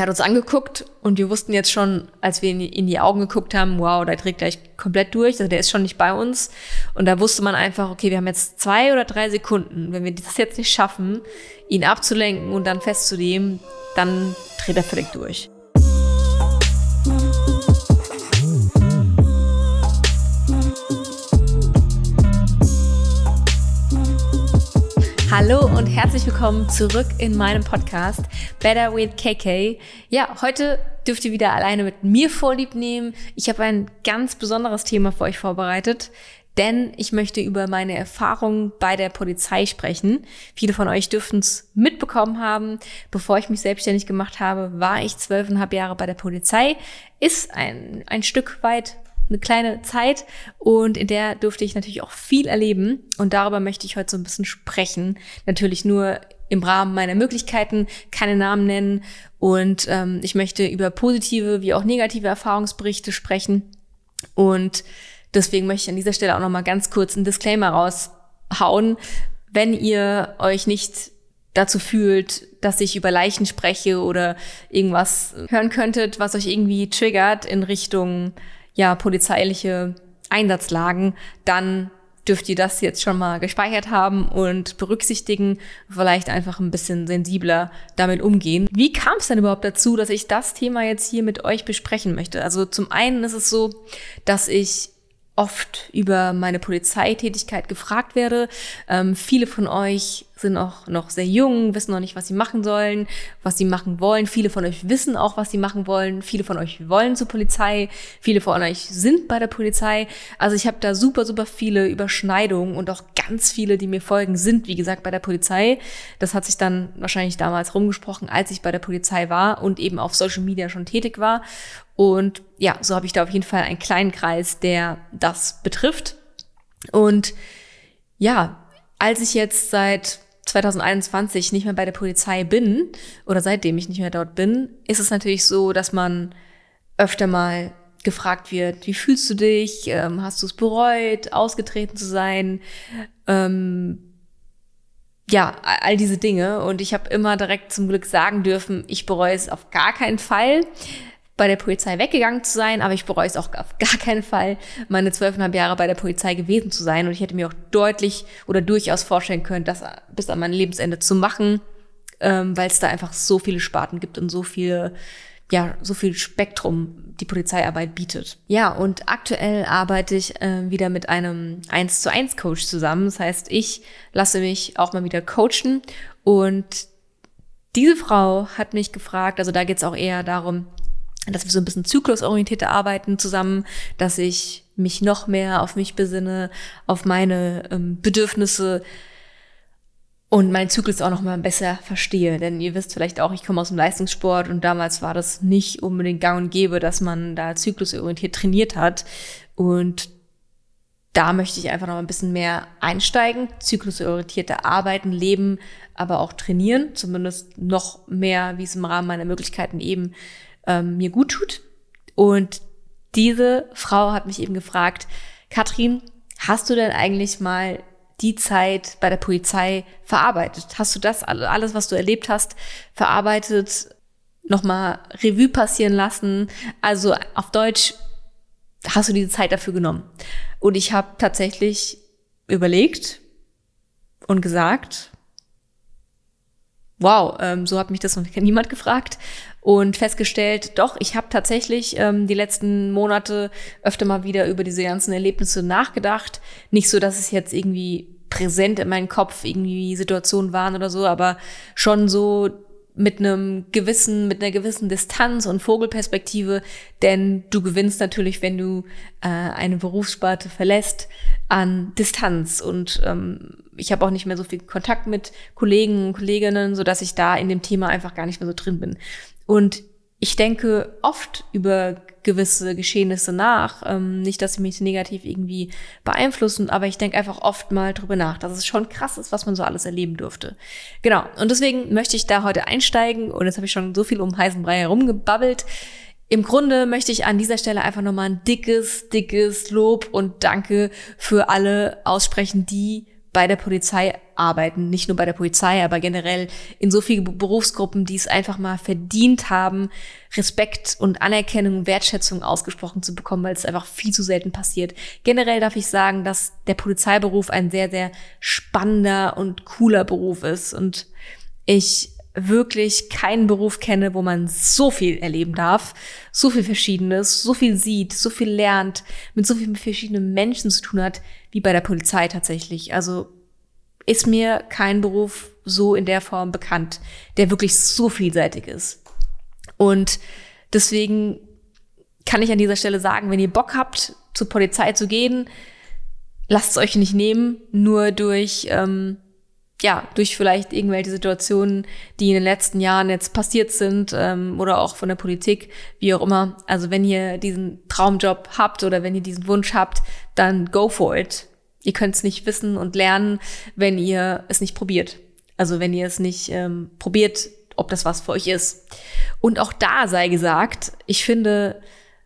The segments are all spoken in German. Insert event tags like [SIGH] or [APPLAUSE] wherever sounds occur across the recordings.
Er hat uns angeguckt und wir wussten jetzt schon, als wir in die, Augen geguckt haben, wow, der dreht gleich komplett durch, also der ist schon nicht bei uns. Und da wusste man einfach, okay, wir haben jetzt zwei oder drei Sekunden. Wenn wir das jetzt nicht schaffen, ihn abzulenken und dann festzunehmen, dann dreht er völlig durch. Hallo und herzlich willkommen zurück in meinem Podcast Better with KK. Ja, heute dürft ihr wieder alleine mit mir vorlieb nehmen. Ich habe ein ganz besonderes Thema für euch vorbereitet, denn ich möchte über meine Erfahrungen bei der Polizei sprechen. Viele von euch dürften es mitbekommen haben. Bevor ich mich selbstständig gemacht habe, war ich zwölfeinhalb Jahre bei der Polizei. Ist ein, ein Stück weit eine kleine Zeit und in der durfte ich natürlich auch viel erleben. Und darüber möchte ich heute so ein bisschen sprechen. Natürlich nur im Rahmen meiner Möglichkeiten, keine Namen nennen. Und ähm, ich möchte über positive wie auch negative Erfahrungsberichte sprechen. Und deswegen möchte ich an dieser Stelle auch noch mal ganz kurz einen Disclaimer raushauen, wenn ihr euch nicht dazu fühlt, dass ich über Leichen spreche oder irgendwas hören könntet, was euch irgendwie triggert in Richtung ja, polizeiliche Einsatzlagen, dann dürft ihr das jetzt schon mal gespeichert haben und berücksichtigen, vielleicht einfach ein bisschen sensibler damit umgehen. Wie kam es denn überhaupt dazu, dass ich das Thema jetzt hier mit euch besprechen möchte? Also zum einen ist es so, dass ich oft über meine Polizeitätigkeit gefragt werde. Ähm, viele von euch sind auch noch sehr jung, wissen noch nicht, was sie machen sollen, was sie machen wollen. Viele von euch wissen auch, was sie machen wollen. Viele von euch wollen zur Polizei. Viele von euch sind bei der Polizei. Also ich habe da super, super viele Überschneidungen und auch ganz viele, die mir folgen, sind, wie gesagt, bei der Polizei. Das hat sich dann wahrscheinlich damals rumgesprochen, als ich bei der Polizei war und eben auf Social Media schon tätig war. Und ja, so habe ich da auf jeden Fall einen kleinen Kreis, der das betrifft. Und ja, als ich jetzt seit 2021 nicht mehr bei der Polizei bin oder seitdem ich nicht mehr dort bin, ist es natürlich so, dass man öfter mal gefragt wird, wie fühlst du dich? Ähm, hast du es bereut, ausgetreten zu sein? Ähm, ja, all diese Dinge. Und ich habe immer direkt zum Glück sagen dürfen, ich bereue es auf gar keinen Fall bei der Polizei weggegangen zu sein, aber ich bereue es auch auf gar keinen Fall, meine zwölfeinhalb Jahre bei der Polizei gewesen zu sein. Und ich hätte mir auch deutlich oder durchaus vorstellen können, das bis an mein Lebensende zu machen, ähm, weil es da einfach so viele Sparten gibt und so viele, ja, so viel Spektrum die Polizeiarbeit bietet. Ja, und aktuell arbeite ich äh, wieder mit einem 1 zu 1 Coach zusammen. Das heißt, ich lasse mich auch mal wieder coachen und diese Frau hat mich gefragt, also da geht es auch eher darum, dass wir so ein bisschen zyklusorientierte arbeiten zusammen, dass ich mich noch mehr auf mich besinne, auf meine ähm, Bedürfnisse und meinen Zyklus auch noch mal besser verstehe. Denn ihr wisst vielleicht auch, ich komme aus dem Leistungssport und damals war das nicht unbedingt gang und gäbe, dass man da zyklusorientiert trainiert hat. Und da möchte ich einfach noch ein bisschen mehr einsteigen, zyklusorientierte Arbeiten, Leben, aber auch trainieren, zumindest noch mehr, wie es im Rahmen meiner Möglichkeiten eben ähm, mir gut tut. Und diese Frau hat mich eben gefragt, Katrin, hast du denn eigentlich mal die Zeit bei der Polizei verarbeitet? Hast du das alles, was du erlebt hast, verarbeitet, nochmal Revue passieren lassen? Also auf Deutsch, hast du diese Zeit dafür genommen? Und ich habe tatsächlich überlegt und gesagt, wow, ähm, so hat mich das noch [LAUGHS] niemand gefragt und festgestellt, doch, ich habe tatsächlich ähm, die letzten Monate öfter mal wieder über diese ganzen Erlebnisse nachgedacht. Nicht so, dass es jetzt irgendwie präsent in meinem Kopf irgendwie Situationen waren oder so, aber schon so mit einem gewissen, mit einer gewissen Distanz und Vogelperspektive, denn du gewinnst natürlich, wenn du äh, eine Berufssparte verlässt, an Distanz und ähm, ich habe auch nicht mehr so viel Kontakt mit Kollegen und Kolleginnen, so dass ich da in dem Thema einfach gar nicht mehr so drin bin. Und ich denke oft über gewisse Geschehnisse nach. Ähm, nicht, dass sie mich negativ irgendwie beeinflussen, aber ich denke einfach oft mal drüber nach, dass es schon krass ist, was man so alles erleben durfte. Genau. Und deswegen möchte ich da heute einsteigen und jetzt habe ich schon so viel um heißen Brei herumgebabbelt. Im Grunde möchte ich an dieser Stelle einfach nochmal ein dickes, dickes Lob und Danke für alle aussprechen, die bei der Polizei arbeiten, nicht nur bei der Polizei, aber generell in so vielen Berufsgruppen, die es einfach mal verdient haben, Respekt und Anerkennung und Wertschätzung ausgesprochen zu bekommen, weil es einfach viel zu selten passiert. Generell darf ich sagen, dass der Polizeiberuf ein sehr, sehr spannender und cooler Beruf ist und ich wirklich keinen Beruf kenne, wo man so viel erleben darf, so viel Verschiedenes, so viel sieht, so viel lernt, mit so vielen verschiedenen Menschen zu tun hat, wie bei der Polizei tatsächlich. Also ist mir kein Beruf so in der Form bekannt, der wirklich so vielseitig ist. Und deswegen kann ich an dieser Stelle sagen, wenn ihr Bock habt, zur Polizei zu gehen, lasst es euch nicht nehmen, nur durch, ähm, ja, durch vielleicht irgendwelche Situationen, die in den letzten Jahren jetzt passiert sind ähm, oder auch von der Politik, wie auch immer. Also wenn ihr diesen Traumjob habt oder wenn ihr diesen Wunsch habt, dann go for it. Ihr könnt es nicht wissen und lernen, wenn ihr es nicht probiert. Also wenn ihr es nicht ähm, probiert, ob das was für euch ist. Und auch da sei gesagt, ich finde,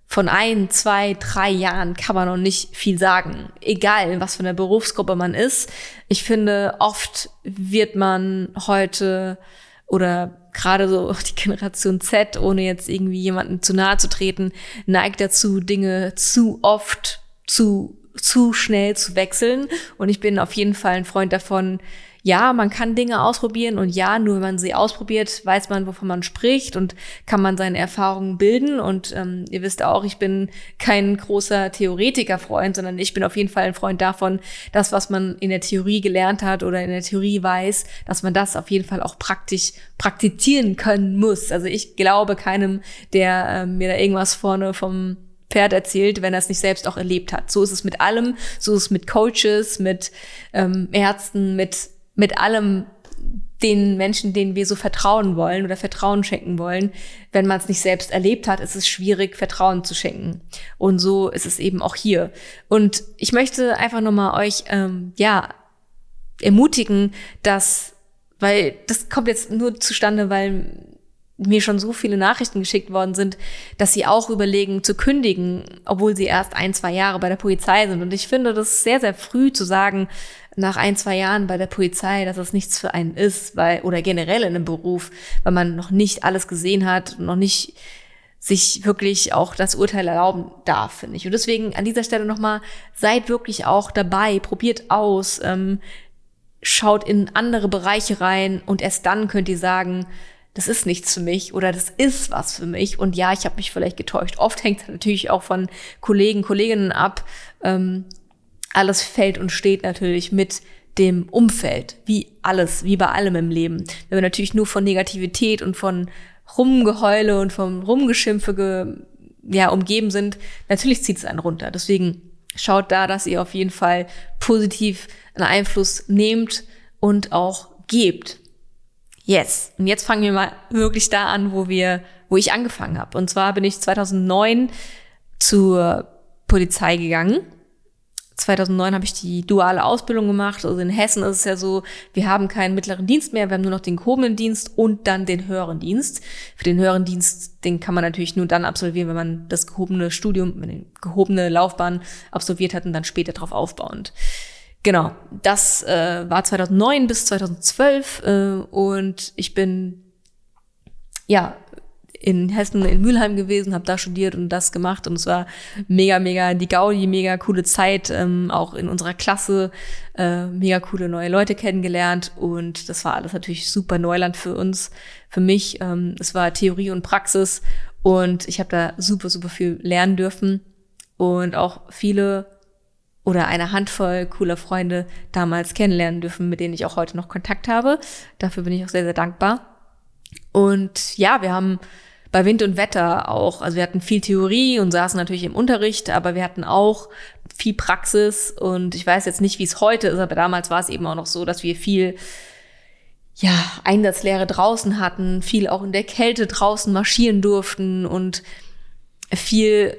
von ein, zwei, drei Jahren kann man noch nicht viel sagen. Egal, was für eine Berufsgruppe man ist. Ich finde, oft wird man heute oder gerade so [LAUGHS] die Generation Z, ohne jetzt irgendwie jemanden zu nahe zu treten, neigt dazu, Dinge zu oft zu zu schnell zu wechseln. Und ich bin auf jeden Fall ein Freund davon, ja, man kann Dinge ausprobieren und ja, nur wenn man sie ausprobiert, weiß man, wovon man spricht und kann man seine Erfahrungen bilden. Und ähm, ihr wisst auch, ich bin kein großer Theoretiker-Freund, sondern ich bin auf jeden Fall ein Freund davon, das, was man in der Theorie gelernt hat oder in der Theorie weiß, dass man das auf jeden Fall auch praktisch praktizieren können muss. Also ich glaube keinem, der äh, mir da irgendwas vorne vom Pferd erzählt, wenn er es nicht selbst auch erlebt hat. So ist es mit allem, so ist es mit Coaches, mit ähm, Ärzten, mit, mit allem den Menschen, denen wir so vertrauen wollen oder Vertrauen schenken wollen. Wenn man es nicht selbst erlebt hat, ist es schwierig, Vertrauen zu schenken. Und so ist es eben auch hier. Und ich möchte einfach nochmal euch, ähm, ja, ermutigen, dass, weil das kommt jetzt nur zustande, weil mir schon so viele Nachrichten geschickt worden sind, dass sie auch überlegen zu kündigen, obwohl sie erst ein, zwei Jahre bei der Polizei sind. Und ich finde das sehr, sehr früh zu sagen, nach ein, zwei Jahren bei der Polizei, dass es nichts für einen ist, weil, oder generell in einem Beruf, weil man noch nicht alles gesehen hat, noch nicht sich wirklich auch das Urteil erlauben darf, finde ich. Und deswegen an dieser Stelle nochmal, seid wirklich auch dabei, probiert aus, ähm, schaut in andere Bereiche rein und erst dann könnt ihr sagen, das ist nichts für mich oder das ist was für mich. Und ja, ich habe mich vielleicht getäuscht. Oft hängt es natürlich auch von Kollegen, Kolleginnen ab. Ähm, alles fällt und steht natürlich mit dem Umfeld, wie alles, wie bei allem im Leben. Wenn wir natürlich nur von Negativität und von Rumgeheule und vom Rumgeschimpfe ge, ja, umgeben sind, natürlich zieht es einen runter. Deswegen schaut da, dass ihr auf jeden Fall positiv einen Einfluss nehmt und auch gebt. Yes. Und jetzt fangen wir mal wirklich da an, wo wir, wo ich angefangen habe. Und zwar bin ich 2009 zur Polizei gegangen. 2009 habe ich die duale Ausbildung gemacht. Also in Hessen ist es ja so, wir haben keinen mittleren Dienst mehr, wir haben nur noch den gehobenen Dienst und dann den höheren Dienst. Für den höheren Dienst, den kann man natürlich nur dann absolvieren, wenn man das gehobene Studium, eine gehobene Laufbahn absolviert hat und dann später darauf aufbauend. Genau, das äh, war 2009 bis 2012 äh, und ich bin ja in Hessen in Mülheim gewesen, habe da studiert und das gemacht und es war mega mega die Gaudi, mega coole Zeit, ähm, auch in unserer Klasse äh, mega coole neue Leute kennengelernt und das war alles natürlich super Neuland für uns, für mich. Ähm, es war Theorie und Praxis und ich habe da super super viel lernen dürfen und auch viele oder eine Handvoll cooler Freunde damals kennenlernen dürfen, mit denen ich auch heute noch Kontakt habe. Dafür bin ich auch sehr, sehr dankbar. Und ja, wir haben bei Wind und Wetter auch, also wir hatten viel Theorie und saßen natürlich im Unterricht, aber wir hatten auch viel Praxis. Und ich weiß jetzt nicht, wie es heute ist, aber damals war es eben auch noch so, dass wir viel ja, Einsatzlehre draußen hatten, viel auch in der Kälte draußen marschieren durften und viel,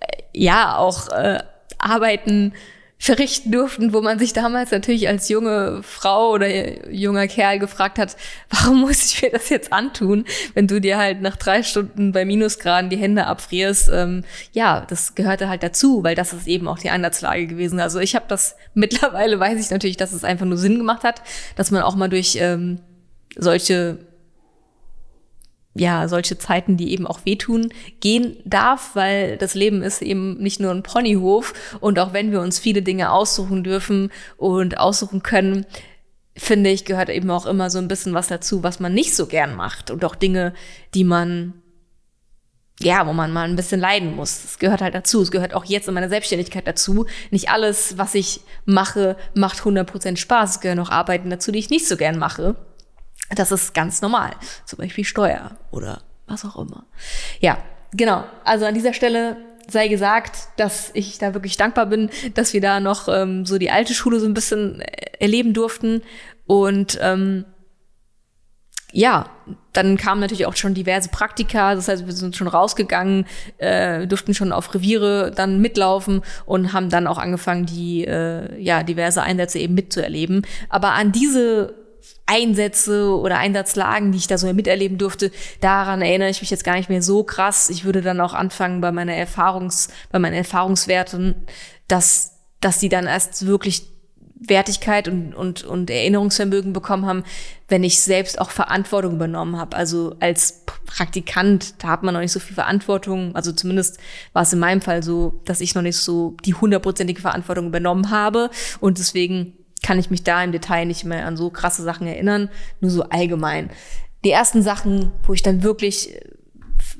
äh, ja, auch äh, arbeiten verrichten durften, wo man sich damals natürlich als junge Frau oder junger Kerl gefragt hat, warum [LAUGHS] muss ich mir das jetzt antun, wenn du dir halt nach drei Stunden bei Minusgraden die Hände abfrierst. Ähm, ja, das gehörte halt dazu, weil das ist eben auch die Einsatzlage gewesen. Also ich habe das [LAUGHS] mittlerweile, weiß ich natürlich, dass es einfach nur Sinn gemacht hat, dass man auch mal durch ähm, solche ja, solche Zeiten, die eben auch wehtun, gehen darf, weil das Leben ist eben nicht nur ein Ponyhof und auch wenn wir uns viele Dinge aussuchen dürfen und aussuchen können, finde ich, gehört eben auch immer so ein bisschen was dazu, was man nicht so gern macht und auch Dinge, die man ja, wo man mal ein bisschen leiden muss. Das gehört halt dazu. Es gehört auch jetzt in meiner Selbstständigkeit dazu. Nicht alles, was ich mache, macht 100% Spaß. Es gehören auch Arbeiten dazu, die ich nicht so gern mache. Das ist ganz normal. Zum Beispiel Steuer oder was auch immer. Ja, genau. Also an dieser Stelle sei gesagt, dass ich da wirklich dankbar bin, dass wir da noch ähm, so die alte Schule so ein bisschen erleben durften. Und ähm, ja, dann kamen natürlich auch schon diverse Praktika. Das heißt, wir sind schon rausgegangen, äh, durften schon auf Reviere dann mitlaufen und haben dann auch angefangen, die äh, ja diverse Einsätze eben mitzuerleben. Aber an diese Einsätze oder Einsatzlagen, die ich da so miterleben durfte, daran erinnere ich mich jetzt gar nicht mehr so krass. Ich würde dann auch anfangen bei meiner Erfahrungs, bei meinen Erfahrungswerten, dass, dass die dann erst wirklich Wertigkeit und, und, und Erinnerungsvermögen bekommen haben, wenn ich selbst auch Verantwortung übernommen habe. Also als Praktikant, da hat man noch nicht so viel Verantwortung. Also zumindest war es in meinem Fall so, dass ich noch nicht so die hundertprozentige Verantwortung übernommen habe. Und deswegen kann ich mich da im Detail nicht mehr an so krasse Sachen erinnern, nur so allgemein. Die ersten Sachen, wo ich dann wirklich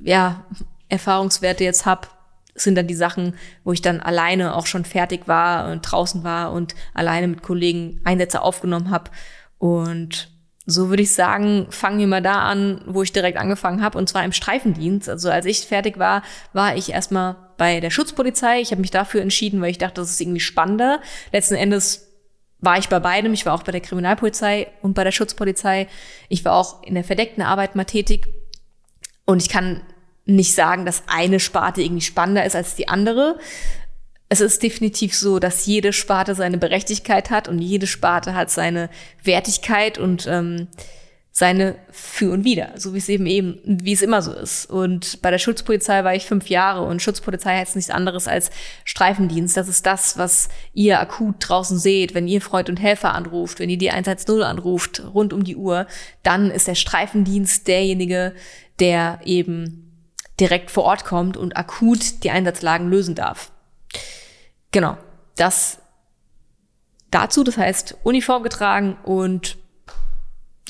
ja Erfahrungswerte jetzt hab, sind dann die Sachen, wo ich dann alleine auch schon fertig war und draußen war und alleine mit Kollegen Einsätze aufgenommen habe. Und so würde ich sagen, fangen wir mal da an, wo ich direkt angefangen habe, und zwar im Streifendienst. Also als ich fertig war, war ich erstmal bei der Schutzpolizei. Ich habe mich dafür entschieden, weil ich dachte, das ist irgendwie spannender. Letzten Endes war ich bei beidem. Ich war auch bei der Kriminalpolizei und bei der Schutzpolizei. Ich war auch in der verdeckten Arbeit mal tätig. Und ich kann nicht sagen, dass eine Sparte irgendwie spannender ist als die andere. Es ist definitiv so, dass jede Sparte seine Berechtigkeit hat und jede Sparte hat seine Wertigkeit und ähm, seine Für und Wider, so wie es eben eben, wie es immer so ist. Und bei der Schutzpolizei war ich fünf Jahre und Schutzpolizei heißt nichts anderes als Streifendienst. Das ist das, was ihr akut draußen seht, wenn ihr Freund und Helfer anruft, wenn ihr die 110 anruft, rund um die Uhr, dann ist der Streifendienst derjenige, der eben direkt vor Ort kommt und akut die Einsatzlagen lösen darf. Genau, das dazu, das heißt Uniform getragen und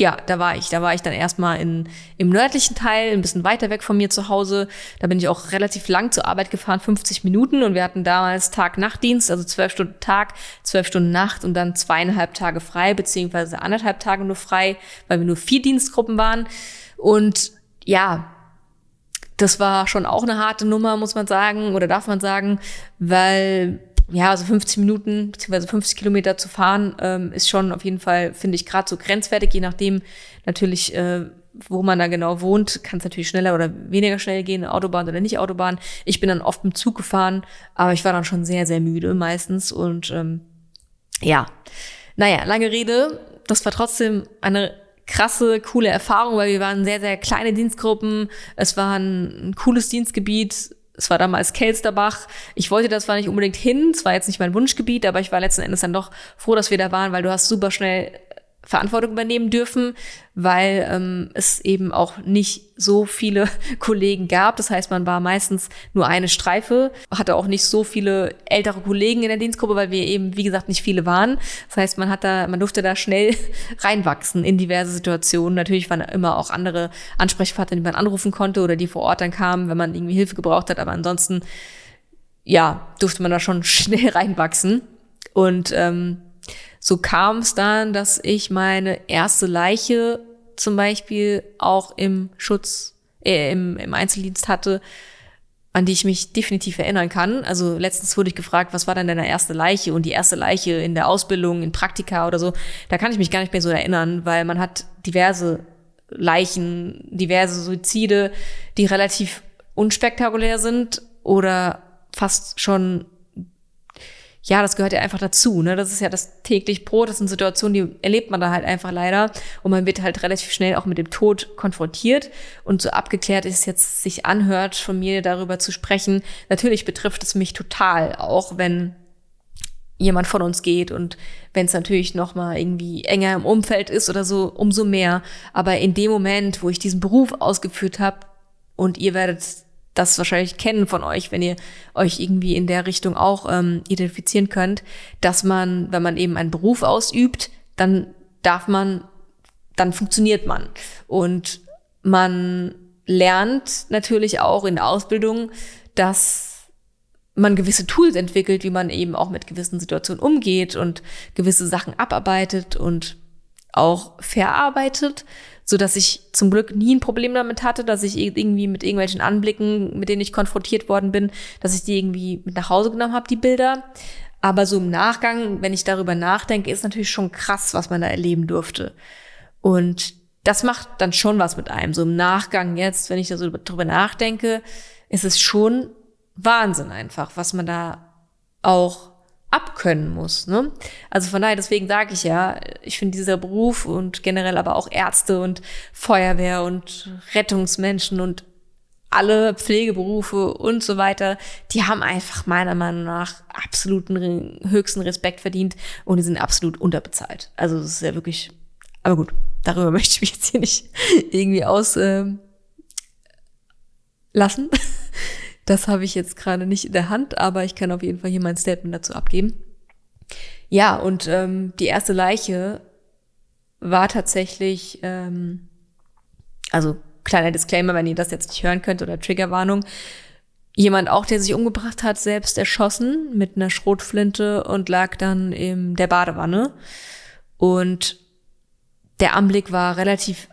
ja, da war ich. Da war ich dann erstmal in, im nördlichen Teil, ein bisschen weiter weg von mir zu Hause. Da bin ich auch relativ lang zur Arbeit gefahren, 50 Minuten. Und wir hatten damals Tag-Nacht-Dienst, also zwölf Stunden Tag, zwölf Stunden Nacht und dann zweieinhalb Tage frei, beziehungsweise anderthalb Tage nur frei, weil wir nur vier Dienstgruppen waren. Und ja, das war schon auch eine harte Nummer, muss man sagen, oder darf man sagen, weil ja, also 50 Minuten beziehungsweise 50 Kilometer zu fahren, ähm, ist schon auf jeden Fall, finde ich, gerade so grenzwertig, je nachdem natürlich, äh, wo man da genau wohnt, kann es natürlich schneller oder weniger schnell gehen, Autobahn oder nicht Autobahn. Ich bin dann oft im Zug gefahren, aber ich war dann schon sehr, sehr müde meistens und ähm, ja, naja, lange Rede, das war trotzdem eine krasse, coole Erfahrung, weil wir waren sehr, sehr kleine Dienstgruppen. Es war ein, ein cooles Dienstgebiet es war damals Kelsterbach. Ich wollte da zwar nicht unbedingt hin, es war jetzt nicht mein Wunschgebiet, aber ich war letzten Endes dann doch froh, dass wir da waren, weil du hast super schnell Verantwortung übernehmen dürfen, weil ähm, es eben auch nicht so viele [LAUGHS] Kollegen gab. Das heißt, man war meistens nur eine Streife, hatte auch nicht so viele ältere Kollegen in der Dienstgruppe, weil wir eben, wie gesagt, nicht viele waren. Das heißt, man hat da, man durfte da schnell [LAUGHS] reinwachsen in diverse Situationen. Natürlich waren immer auch andere Ansprechpartner, die man anrufen konnte oder die vor Ort dann kamen, wenn man irgendwie Hilfe gebraucht hat. Aber ansonsten, ja, durfte man da schon [LAUGHS] schnell reinwachsen. Und ähm, so kam es dann, dass ich meine erste Leiche zum Beispiel auch im Schutz, äh, im, im Einzeldienst hatte, an die ich mich definitiv erinnern kann. Also letztens wurde ich gefragt, was war denn deine erste Leiche und die erste Leiche in der Ausbildung, in Praktika oder so. Da kann ich mich gar nicht mehr so erinnern, weil man hat diverse Leichen, diverse Suizide, die relativ unspektakulär sind oder fast schon ja, das gehört ja einfach dazu. Ne? Das ist ja das täglich Brot. Das sind Situationen, die erlebt man da halt einfach leider. Und man wird halt relativ schnell auch mit dem Tod konfrontiert. Und so abgeklärt ist jetzt sich anhört, von mir darüber zu sprechen. Natürlich betrifft es mich total, auch wenn jemand von uns geht und wenn es natürlich noch mal irgendwie enger im Umfeld ist oder so, umso mehr. Aber in dem Moment, wo ich diesen Beruf ausgeführt habe und ihr werdet das wahrscheinlich kennen von euch, wenn ihr euch irgendwie in der Richtung auch ähm, identifizieren könnt, dass man, wenn man eben einen Beruf ausübt, dann darf man, dann funktioniert man. Und man lernt natürlich auch in der Ausbildung, dass man gewisse Tools entwickelt, wie man eben auch mit gewissen Situationen umgeht und gewisse Sachen abarbeitet und auch verarbeitet, so dass ich zum Glück nie ein Problem damit hatte, dass ich irgendwie mit irgendwelchen Anblicken, mit denen ich konfrontiert worden bin, dass ich die irgendwie mit nach Hause genommen habe, die Bilder. Aber so im Nachgang, wenn ich darüber nachdenke, ist natürlich schon krass, was man da erleben durfte. Und das macht dann schon was mit einem. So im Nachgang jetzt, wenn ich da so drüber nachdenke, ist es schon Wahnsinn einfach, was man da auch abkönnen muss. Ne? Also von daher, deswegen sage ich ja, ich finde dieser Beruf und generell aber auch Ärzte und Feuerwehr und Rettungsmenschen und alle Pflegeberufe und so weiter, die haben einfach meiner Meinung nach absoluten höchsten Respekt verdient und die sind absolut unterbezahlt. Also das ist ja wirklich, aber gut, darüber [LAUGHS] möchte ich mich jetzt hier nicht irgendwie aus äh, lassen. Das habe ich jetzt gerade nicht in der Hand, aber ich kann auf jeden Fall hier mein Statement dazu abgeben. Ja, und ähm, die erste Leiche war tatsächlich, ähm, also kleiner Disclaimer, wenn ihr das jetzt nicht hören könnt oder Triggerwarnung, jemand auch, der sich umgebracht hat, selbst erschossen mit einer Schrotflinte und lag dann in der Badewanne. Und der Anblick war relativ,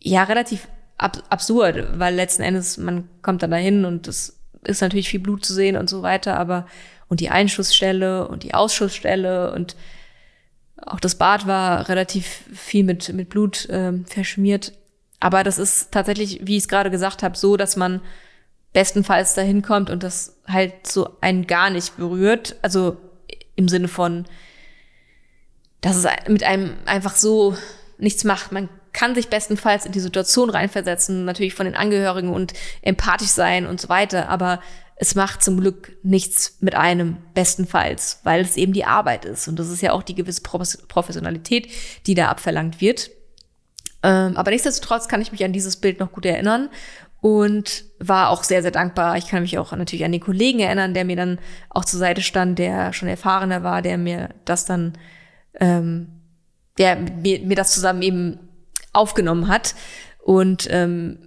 ja, relativ ab absurd, weil letzten Endes man kommt dann dahin und es ist natürlich viel Blut zu sehen und so weiter, aber und die Einschussstelle und die Ausschussstelle und auch das Bad war relativ viel mit, mit Blut äh, verschmiert. Aber das ist tatsächlich, wie ich es gerade gesagt habe, so, dass man bestenfalls dahin kommt und das halt so einen gar nicht berührt. Also im Sinne von, dass es mit einem einfach so nichts macht. Man kann sich bestenfalls in die Situation reinversetzen, natürlich von den Angehörigen und empathisch sein und so weiter, aber es macht zum Glück nichts mit einem bestenfalls, weil es eben die Arbeit ist und das ist ja auch die gewisse Professionalität, die da abverlangt wird. Ähm, aber nichtsdestotrotz kann ich mich an dieses Bild noch gut erinnern und war auch sehr, sehr dankbar. Ich kann mich auch natürlich an den Kollegen erinnern, der mir dann auch zur Seite stand, der schon erfahrener war, der mir das dann, ähm, der mir, mir das zusammen eben aufgenommen hat. Und ähm,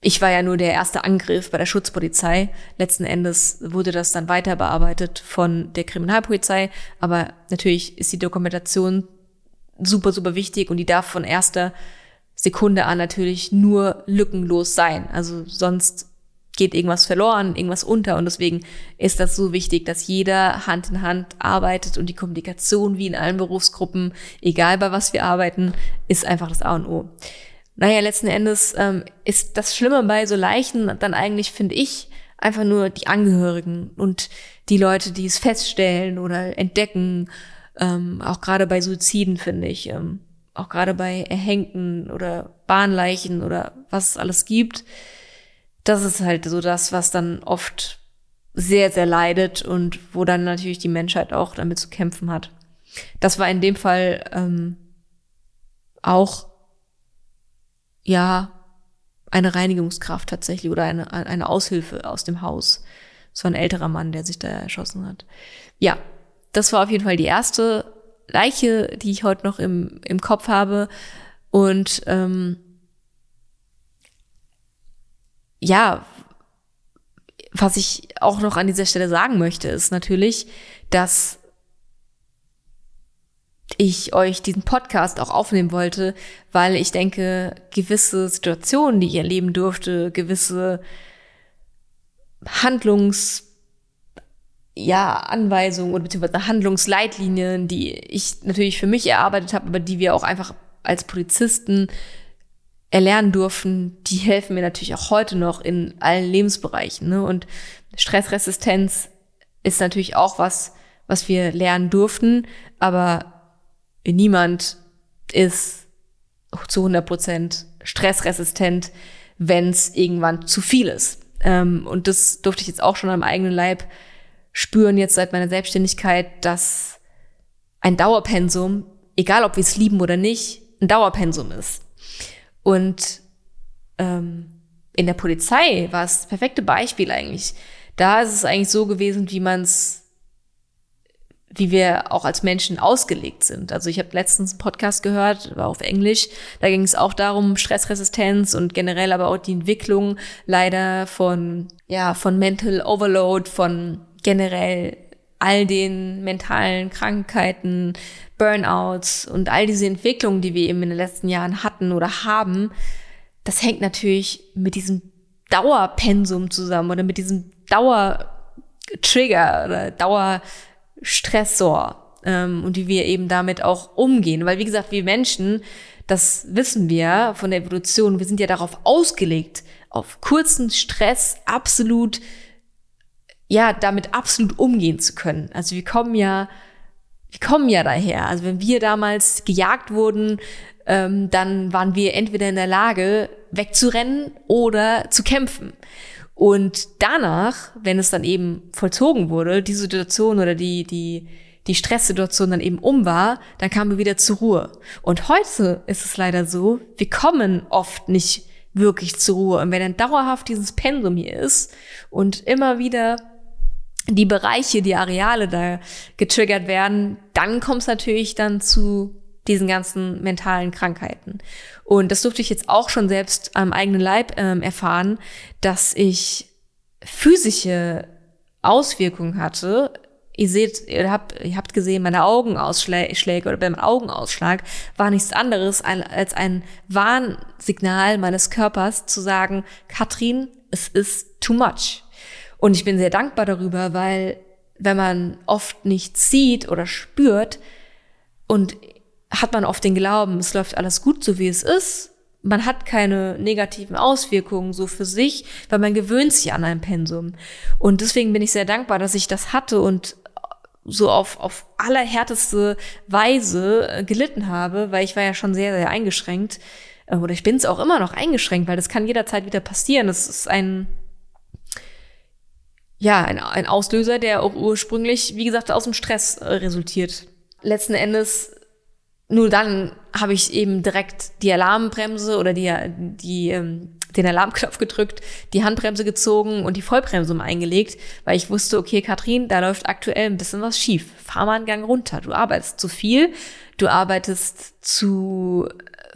ich war ja nur der erste Angriff bei der Schutzpolizei. Letzten Endes wurde das dann weiter bearbeitet von der Kriminalpolizei. Aber natürlich ist die Dokumentation super, super wichtig und die darf von erster Sekunde an natürlich nur lückenlos sein. Also sonst geht irgendwas verloren, irgendwas unter. Und deswegen ist das so wichtig, dass jeder Hand in Hand arbeitet und die Kommunikation wie in allen Berufsgruppen, egal bei was wir arbeiten, ist einfach das A und O. Naja, letzten Endes ähm, ist das Schlimme bei so Leichen dann eigentlich, finde ich, einfach nur die Angehörigen und die Leute, die es feststellen oder entdecken. Ähm, auch gerade bei Suiziden, finde ich. Ähm, auch gerade bei Erhängten oder Bahnleichen oder was es alles gibt das ist halt so das, was dann oft sehr, sehr leidet und wo dann natürlich die Menschheit auch damit zu kämpfen hat. Das war in dem Fall ähm, auch ja eine Reinigungskraft tatsächlich oder eine, eine Aushilfe aus dem Haus. Es war ein älterer Mann, der sich da erschossen hat. Ja, das war auf jeden Fall die erste Leiche, die ich heute noch im, im Kopf habe. Und ähm, ja, was ich auch noch an dieser Stelle sagen möchte, ist natürlich, dass ich euch diesen Podcast auch aufnehmen wollte, weil ich denke, gewisse Situationen, die ich erleben durfte, gewisse Handlungs ja, Anweisungen oder beziehungsweise Handlungsleitlinien, die ich natürlich für mich erarbeitet habe, aber die wir auch einfach als Polizisten erlernen durften, die helfen mir natürlich auch heute noch in allen Lebensbereichen. Ne? Und Stressresistenz ist natürlich auch was, was wir lernen durften, aber niemand ist zu 100 Prozent stressresistent, wenn es irgendwann zu viel ist. Ähm, und das durfte ich jetzt auch schon am eigenen Leib spüren, jetzt seit meiner Selbstständigkeit, dass ein Dauerpensum, egal ob wir es lieben oder nicht, ein Dauerpensum ist. Und ähm, in der Polizei war es das perfekte Beispiel eigentlich. Da ist es eigentlich so gewesen, wie man es wie wir auch als Menschen ausgelegt sind. Also ich habe letztens einen Podcast gehört, war auf Englisch, da ging es auch darum, Stressresistenz und generell aber auch die Entwicklung leider von, ja, von Mental Overload, von generell all den mentalen Krankheiten, Burnouts und all diese Entwicklungen, die wir eben in den letzten Jahren hatten oder haben, das hängt natürlich mit diesem Dauerpensum zusammen oder mit diesem Dauertrigger oder Dauer Stressor ähm, und wie wir eben damit auch umgehen. Weil wie gesagt, wir Menschen, das wissen wir von der Evolution, wir sind ja darauf ausgelegt, auf kurzen Stress absolut, ja, damit absolut umgehen zu können. Also wir kommen ja, wir kommen ja daher. Also wenn wir damals gejagt wurden, ähm, dann waren wir entweder in der Lage, wegzurennen oder zu kämpfen. Und danach, wenn es dann eben vollzogen wurde, die Situation oder die, die, die Stresssituation dann eben um war, dann kamen wir wieder zur Ruhe. Und heute ist es leider so, wir kommen oft nicht wirklich zur Ruhe. Und wenn dann dauerhaft dieses Pensum hier ist und immer wieder die Bereiche, die Areale da getriggert werden, dann kommt es natürlich dann zu diesen ganzen mentalen Krankheiten. Und das durfte ich jetzt auch schon selbst am eigenen Leib ähm, erfahren, dass ich physische Auswirkungen hatte. Ihr seht, ihr habt, ihr habt gesehen, meine Augenausschläge oder beim Augenausschlag war nichts anderes als ein Warnsignal meines Körpers zu sagen, Katrin, es ist too much. Und ich bin sehr dankbar darüber, weil wenn man oft nichts sieht oder spürt und hat man oft den Glauben, es läuft alles gut, so wie es ist. Man hat keine negativen Auswirkungen so für sich, weil man gewöhnt sich an ein Pensum. Und deswegen bin ich sehr dankbar, dass ich das hatte und so auf, auf allerhärteste Weise äh, gelitten habe, weil ich war ja schon sehr, sehr eingeschränkt. Äh, oder ich bin es auch immer noch eingeschränkt, weil das kann jederzeit wieder passieren. Das ist ein, ja, ein, ein Auslöser, der auch ursprünglich, wie gesagt, aus dem Stress äh, resultiert. Letzten Endes nur dann habe ich eben direkt die Alarmbremse oder die, die, ähm, den Alarmknopf gedrückt, die Handbremse gezogen und die Vollbremse eingelegt, weil ich wusste, okay, Katrin, da läuft aktuell ein bisschen was schief. Fahr mal einen Gang runter. Du arbeitest zu viel, du arbeitest zu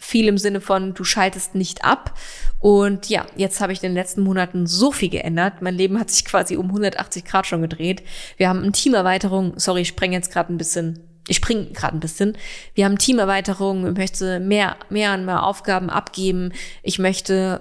viel im Sinne von, du schaltest nicht ab. Und ja, jetzt habe ich in den letzten Monaten so viel geändert. Mein Leben hat sich quasi um 180 Grad schon gedreht. Wir haben eine Teamerweiterung. Sorry, ich spreng jetzt gerade ein bisschen ich springe gerade ein bisschen. Wir haben Teamerweiterung, ich möchte mehr, mehr und mehr Aufgaben abgeben. Ich möchte,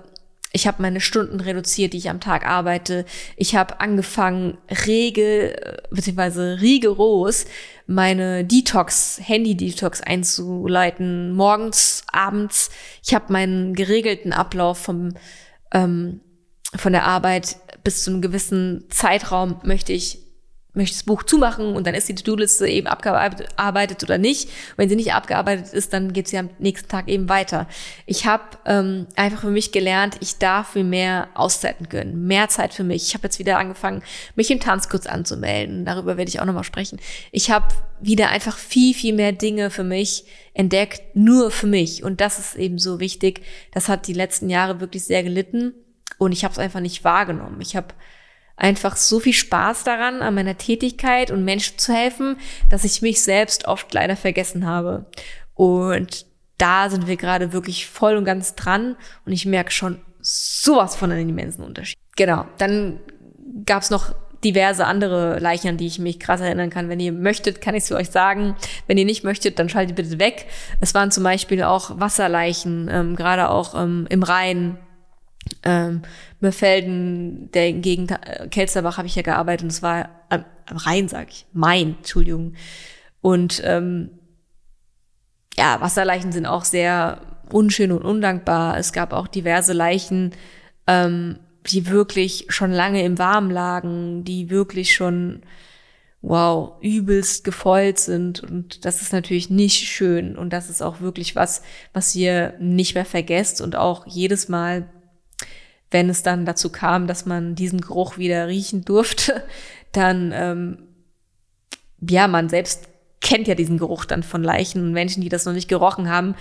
ich habe meine Stunden reduziert, die ich am Tag arbeite. Ich habe angefangen, regel, beziehungsweise rigoros meine Detox, Handy-Detox einzuleiten, morgens, abends. Ich habe meinen geregelten Ablauf vom, ähm, von der Arbeit bis zu einem gewissen Zeitraum möchte ich möchte das Buch zumachen und dann ist die To-Do-Liste eben abgearbeitet oder nicht. Wenn sie nicht abgearbeitet ist, dann geht sie am nächsten Tag eben weiter. Ich habe ähm, einfach für mich gelernt, ich darf mir mehr Auszeiten gönnen, mehr Zeit für mich. Ich habe jetzt wieder angefangen, mich im Tanzkurs anzumelden. Darüber werde ich auch nochmal sprechen. Ich habe wieder einfach viel, viel mehr Dinge für mich entdeckt, nur für mich. Und das ist eben so wichtig. Das hat die letzten Jahre wirklich sehr gelitten und ich habe es einfach nicht wahrgenommen. Ich habe einfach so viel Spaß daran, an meiner Tätigkeit und Menschen zu helfen, dass ich mich selbst oft leider vergessen habe. Und da sind wir gerade wirklich voll und ganz dran und ich merke schon sowas von einem immensen Unterschied. Genau, dann gab's noch diverse andere Leichen, an die ich mich krass erinnern kann. Wenn ihr möchtet, kann ich es euch sagen. Wenn ihr nicht möchtet, dann schaltet bitte weg. Es waren zum Beispiel auch Wasserleichen, ähm, gerade auch ähm, im Rhein, ähm, Mörfelden, der Gegend äh, Kelsterbach habe ich ja gearbeitet und es war am, am Rhein, sag ich, Main, Entschuldigung. Und ähm, ja, Wasserleichen sind auch sehr unschön und undankbar. Es gab auch diverse Leichen, ähm, die wirklich schon lange im Warmen lagen, die wirklich schon wow, übelst gefeult sind. Und das ist natürlich nicht schön. Und das ist auch wirklich was, was ihr nicht mehr vergesst. Und auch jedes Mal, wenn es dann dazu kam, dass man diesen Geruch wieder riechen durfte, [LAUGHS] dann, ähm, ja, man selbst kennt ja diesen Geruch dann von Leichen und Menschen, die das noch nicht gerochen haben,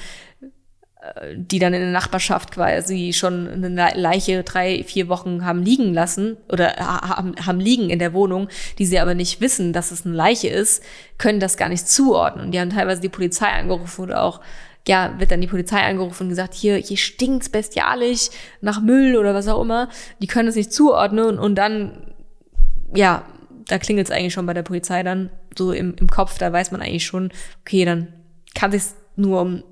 äh, die dann in der Nachbarschaft quasi schon eine Leiche drei, vier Wochen haben liegen lassen oder haben, liegen in der Wohnung, die sie aber nicht wissen, dass es eine Leiche ist, können das gar nicht zuordnen. Und die haben teilweise die Polizei angerufen oder auch, ja, wird dann die Polizei angerufen und gesagt, hier, hier stinkt's bestialisch nach Müll oder was auch immer. Die können es nicht zuordnen und, dann, ja, da klingelt es eigentlich schon bei der Polizei dann so im, im Kopf, da weiß man eigentlich schon, okay, dann kann sich nur um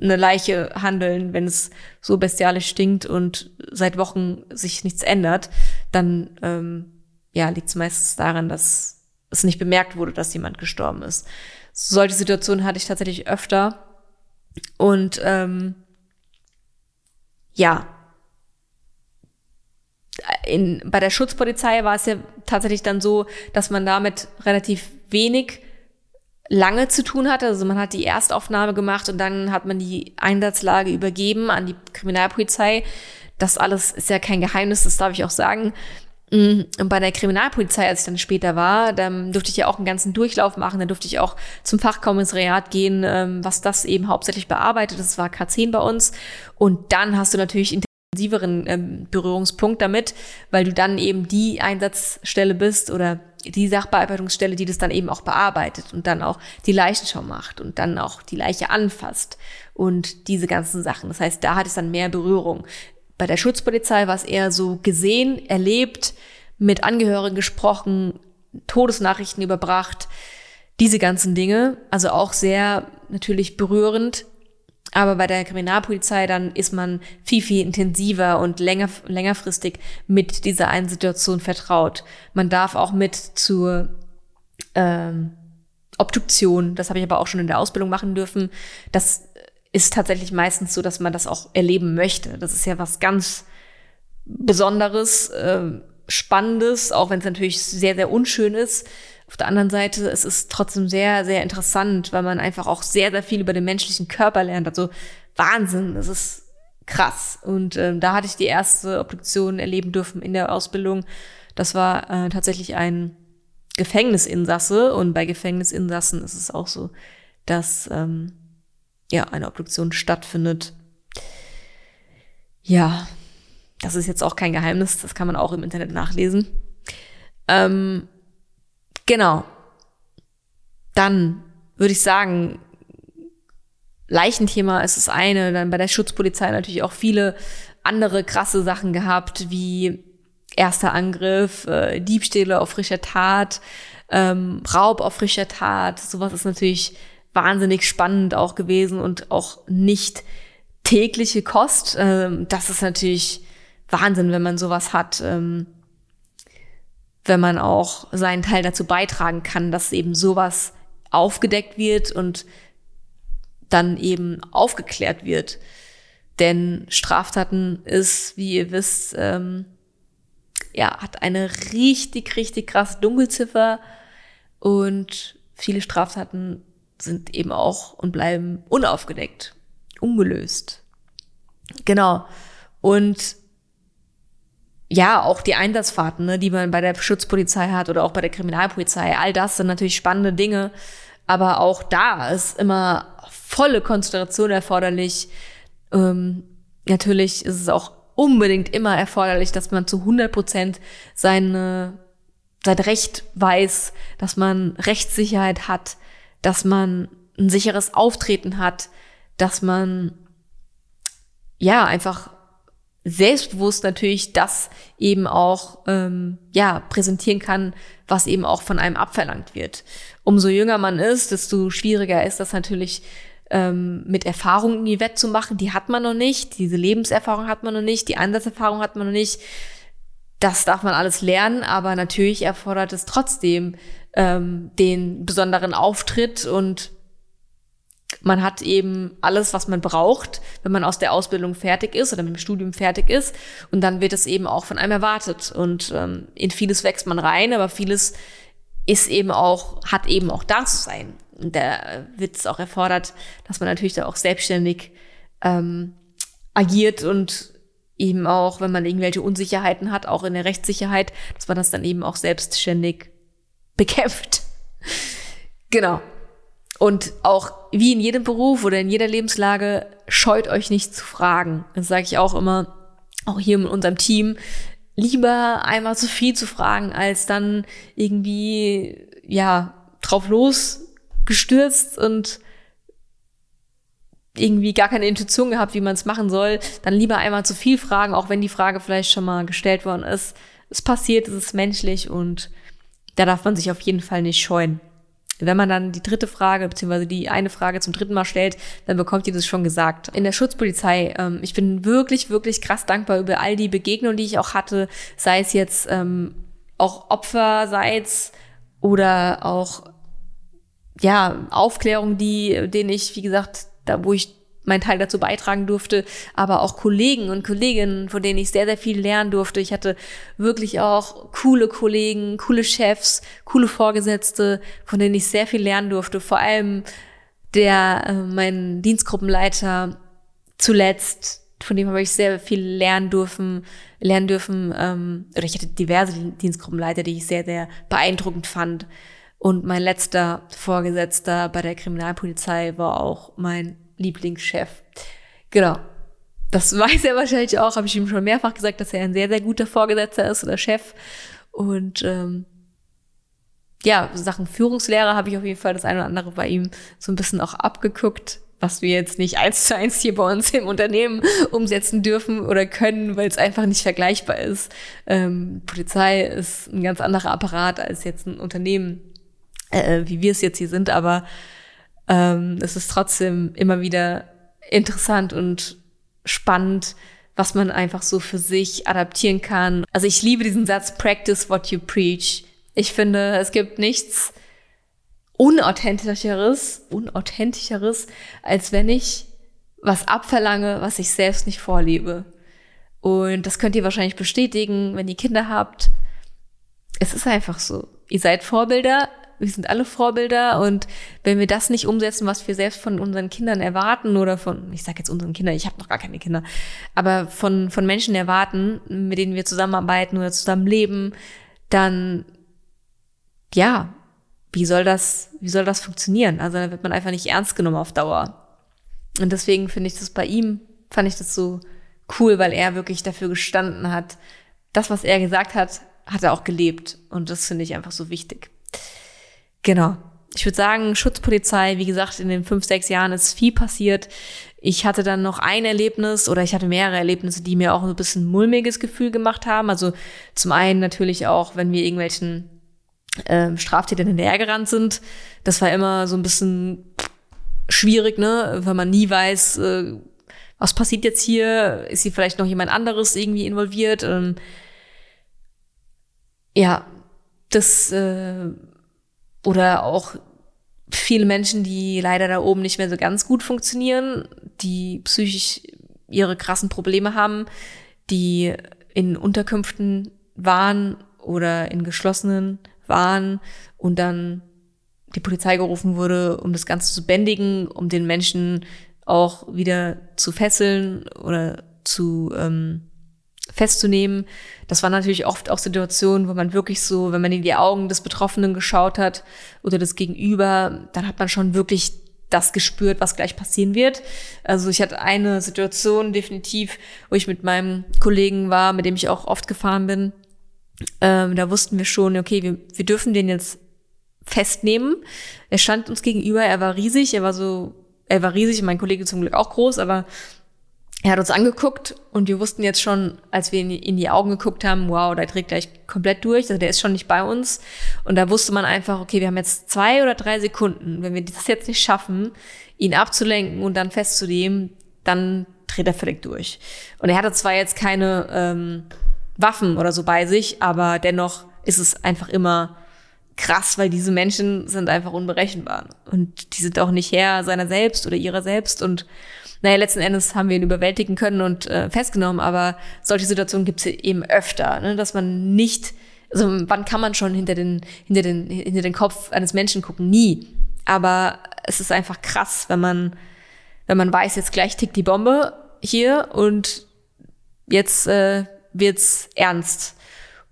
eine Leiche handeln, wenn es so bestialisch stinkt und seit Wochen sich nichts ändert, dann ähm, ja, liegt es meistens daran, dass es nicht bemerkt wurde, dass jemand gestorben ist. Solche Situationen hatte ich tatsächlich öfter. Und ähm, ja, in, bei der Schutzpolizei war es ja tatsächlich dann so, dass man damit relativ wenig lange zu tun hatte. Also man hat die Erstaufnahme gemacht und dann hat man die Einsatzlage übergeben an die Kriminalpolizei. Das alles ist ja kein Geheimnis, das darf ich auch sagen. Mm, und bei der Kriminalpolizei, als ich dann später war, dann durfte ich ja auch einen ganzen Durchlauf machen. Dann durfte ich auch zum Fachkommissariat gehen, ähm, was das eben hauptsächlich bearbeitet. Das war K10 bei uns. Und dann hast du natürlich intensiveren ähm, Berührungspunkt damit, weil du dann eben die Einsatzstelle bist oder die Sachbearbeitungsstelle, die das dann eben auch bearbeitet und dann auch die Leichenschau macht und dann auch die Leiche anfasst und diese ganzen Sachen. Das heißt, da hat es dann mehr Berührung. Bei der Schutzpolizei war es eher so gesehen, erlebt, mit Angehörigen gesprochen, Todesnachrichten überbracht, diese ganzen Dinge. Also auch sehr natürlich berührend, aber bei der Kriminalpolizei dann ist man viel, viel intensiver und länger, längerfristig mit dieser einen Situation vertraut. Man darf auch mit zur ähm, Obduktion, das habe ich aber auch schon in der Ausbildung machen dürfen. Das ist tatsächlich meistens so, dass man das auch erleben möchte. Das ist ja was ganz Besonderes, äh, Spannendes, auch wenn es natürlich sehr, sehr unschön ist. Auf der anderen Seite, es ist trotzdem sehr, sehr interessant, weil man einfach auch sehr, sehr viel über den menschlichen Körper lernt. Also Wahnsinn, das ist krass. Und ähm, da hatte ich die erste Obduktion erleben dürfen in der Ausbildung. Das war äh, tatsächlich ein Gefängnisinsasse. Und bei Gefängnisinsassen ist es auch so, dass ähm, ja eine Obduktion stattfindet. Ja, das ist jetzt auch kein Geheimnis, das kann man auch im Internet nachlesen. Ähm, Genau. Dann würde ich sagen, Leichenthema ist das eine, dann bei der Schutzpolizei natürlich auch viele andere krasse Sachen gehabt, wie erster Angriff, äh, Diebstähle auf frischer Tat, ähm, Raub auf frischer Tat. Sowas ist natürlich wahnsinnig spannend auch gewesen und auch nicht tägliche Kost. Ähm, das ist natürlich Wahnsinn, wenn man sowas hat. Ähm, wenn man auch seinen Teil dazu beitragen kann, dass eben sowas aufgedeckt wird und dann eben aufgeklärt wird. Denn Straftaten ist, wie ihr wisst, ähm, ja, hat eine richtig, richtig krasse Dunkelziffer und viele Straftaten sind eben auch und bleiben unaufgedeckt, ungelöst. Genau. Und ja, auch die Einsatzfahrten, ne, die man bei der Schutzpolizei hat oder auch bei der Kriminalpolizei, all das sind natürlich spannende Dinge. Aber auch da ist immer volle Konzentration erforderlich. Ähm, natürlich ist es auch unbedingt immer erforderlich, dass man zu 100 Prozent sein Recht weiß, dass man Rechtssicherheit hat, dass man ein sicheres Auftreten hat, dass man ja einfach selbstbewusst natürlich das eben auch ähm, ja präsentieren kann, was eben auch von einem abverlangt wird. Umso jünger man ist, desto schwieriger ist das natürlich ähm, mit Erfahrung in die Wett zu machen. Die hat man noch nicht, diese Lebenserfahrung hat man noch nicht, die Einsatzerfahrung hat man noch nicht. Das darf man alles lernen, aber natürlich erfordert es trotzdem ähm, den besonderen Auftritt und man hat eben alles, was man braucht, wenn man aus der Ausbildung fertig ist oder mit dem Studium fertig ist. Und dann wird es eben auch von einem erwartet. Und ähm, in vieles wächst man rein, aber vieles ist eben auch, hat eben auch da zu sein. Und da wird es auch erfordert, dass man natürlich da auch selbstständig ähm, agiert und eben auch, wenn man irgendwelche Unsicherheiten hat, auch in der Rechtssicherheit, dass man das dann eben auch selbstständig bekämpft. genau. Und auch wie in jedem Beruf oder in jeder Lebenslage, scheut euch nicht zu fragen. Das sage ich auch immer, auch hier in unserem Team. Lieber einmal zu viel zu fragen, als dann irgendwie, ja, drauf losgestürzt und irgendwie gar keine Intuition gehabt, wie man es machen soll, dann lieber einmal zu viel fragen, auch wenn die Frage vielleicht schon mal gestellt worden ist. Es passiert, es ist menschlich und da darf man sich auf jeden Fall nicht scheuen. Wenn man dann die dritte Frage, beziehungsweise die eine Frage zum dritten Mal stellt, dann bekommt ihr das schon gesagt. In der Schutzpolizei, ähm, ich bin wirklich, wirklich krass dankbar über all die Begegnungen, die ich auch hatte, sei es jetzt ähm, auch Opferseits oder auch ja, Aufklärung, die, denen ich, wie gesagt, da wo ich meinen Teil dazu beitragen durfte, aber auch Kollegen und Kolleginnen, von denen ich sehr, sehr viel lernen durfte. Ich hatte wirklich auch coole Kollegen, coole Chefs, coole Vorgesetzte, von denen ich sehr viel lernen durfte. Vor allem der, äh, mein Dienstgruppenleiter zuletzt, von dem habe ich sehr viel lernen dürfen, lernen dürfen, ähm, oder ich hatte diverse Dienstgruppenleiter, die ich sehr, sehr beeindruckend fand. Und mein letzter Vorgesetzter bei der Kriminalpolizei war auch mein Lieblingschef. Genau. Das [LAUGHS] weiß er wahrscheinlich auch, habe ich ihm schon mehrfach gesagt, dass er ein sehr, sehr guter Vorgesetzter ist oder Chef. Und ähm, ja, Sachen Führungslehrer habe ich auf jeden Fall das eine oder andere bei ihm so ein bisschen auch abgeguckt, was wir jetzt nicht eins zu eins hier bei uns im Unternehmen umsetzen dürfen oder können, weil es einfach nicht vergleichbar ist. Ähm, Polizei ist ein ganz anderer Apparat als jetzt ein Unternehmen äh, wie wir es jetzt hier sind, aber ähm, es ist trotzdem immer wieder interessant und spannend, was man einfach so für sich adaptieren kann. Also ich liebe diesen Satz, practice what you preach. Ich finde, es gibt nichts unauthentischeres, unauthentischeres, als wenn ich was abverlange, was ich selbst nicht vorlebe. Und das könnt ihr wahrscheinlich bestätigen, wenn ihr Kinder habt. Es ist einfach so. Ihr seid Vorbilder, wir sind alle Vorbilder und wenn wir das nicht umsetzen, was wir selbst von unseren Kindern erwarten oder von, ich sage jetzt unseren Kindern, ich habe noch gar keine Kinder, aber von, von Menschen erwarten, mit denen wir zusammenarbeiten oder zusammenleben, dann ja, wie soll das, wie soll das funktionieren? Also da wird man einfach nicht ernst genommen auf Dauer. Und deswegen finde ich das bei ihm, fand ich das so cool, weil er wirklich dafür gestanden hat. Das, was er gesagt hat, hat er auch gelebt. Und das finde ich einfach so wichtig. Genau. Ich würde sagen, Schutzpolizei, wie gesagt, in den fünf, sechs Jahren ist viel passiert. Ich hatte dann noch ein Erlebnis oder ich hatte mehrere Erlebnisse, die mir auch ein bisschen mulmiges Gefühl gemacht haben. Also zum einen natürlich auch, wenn wir irgendwelchen ähm, Straftätern hinterhergerannt sind. Das war immer so ein bisschen schwierig, ne, weil man nie weiß, äh, was passiert jetzt hier? Ist hier vielleicht noch jemand anderes irgendwie involviert? Ähm, ja, das äh, oder auch viele Menschen, die leider da oben nicht mehr so ganz gut funktionieren, die psychisch ihre krassen Probleme haben, die in Unterkünften waren oder in geschlossenen waren und dann die Polizei gerufen wurde, um das Ganze zu bändigen, um den Menschen auch wieder zu fesseln oder zu ähm, festzunehmen. Das waren natürlich oft auch Situationen, wo man wirklich so, wenn man in die Augen des Betroffenen geschaut hat oder des Gegenüber, dann hat man schon wirklich das gespürt, was gleich passieren wird. Also ich hatte eine Situation definitiv, wo ich mit meinem Kollegen war, mit dem ich auch oft gefahren bin. Ähm, da wussten wir schon, okay, wir, wir dürfen den jetzt festnehmen. Er stand uns gegenüber, er war riesig, er war so, er war riesig, mein Kollege zum Glück auch groß, aber er hat uns angeguckt und wir wussten jetzt schon, als wir in die Augen geguckt haben, wow, der trägt gleich komplett durch, also der ist schon nicht bei uns. Und da wusste man einfach, okay, wir haben jetzt zwei oder drei Sekunden. Wenn wir das jetzt nicht schaffen, ihn abzulenken und dann festzunehmen, dann dreht er völlig durch. Und er hatte zwar jetzt keine ähm, Waffen oder so bei sich, aber dennoch ist es einfach immer krass, weil diese Menschen sind einfach unberechenbar. Und die sind auch nicht Herr seiner selbst oder ihrer selbst und naja, letzten Endes haben wir ihn überwältigen können und äh, festgenommen, aber solche Situationen gibt es eben öfter, ne? dass man nicht Also wann kann man schon hinter den, hinter den, hinter den Kopf eines Menschen gucken? Nie. Aber es ist einfach krass, wenn man, wenn man weiß, jetzt gleich tickt die Bombe hier und jetzt äh, wird's ernst.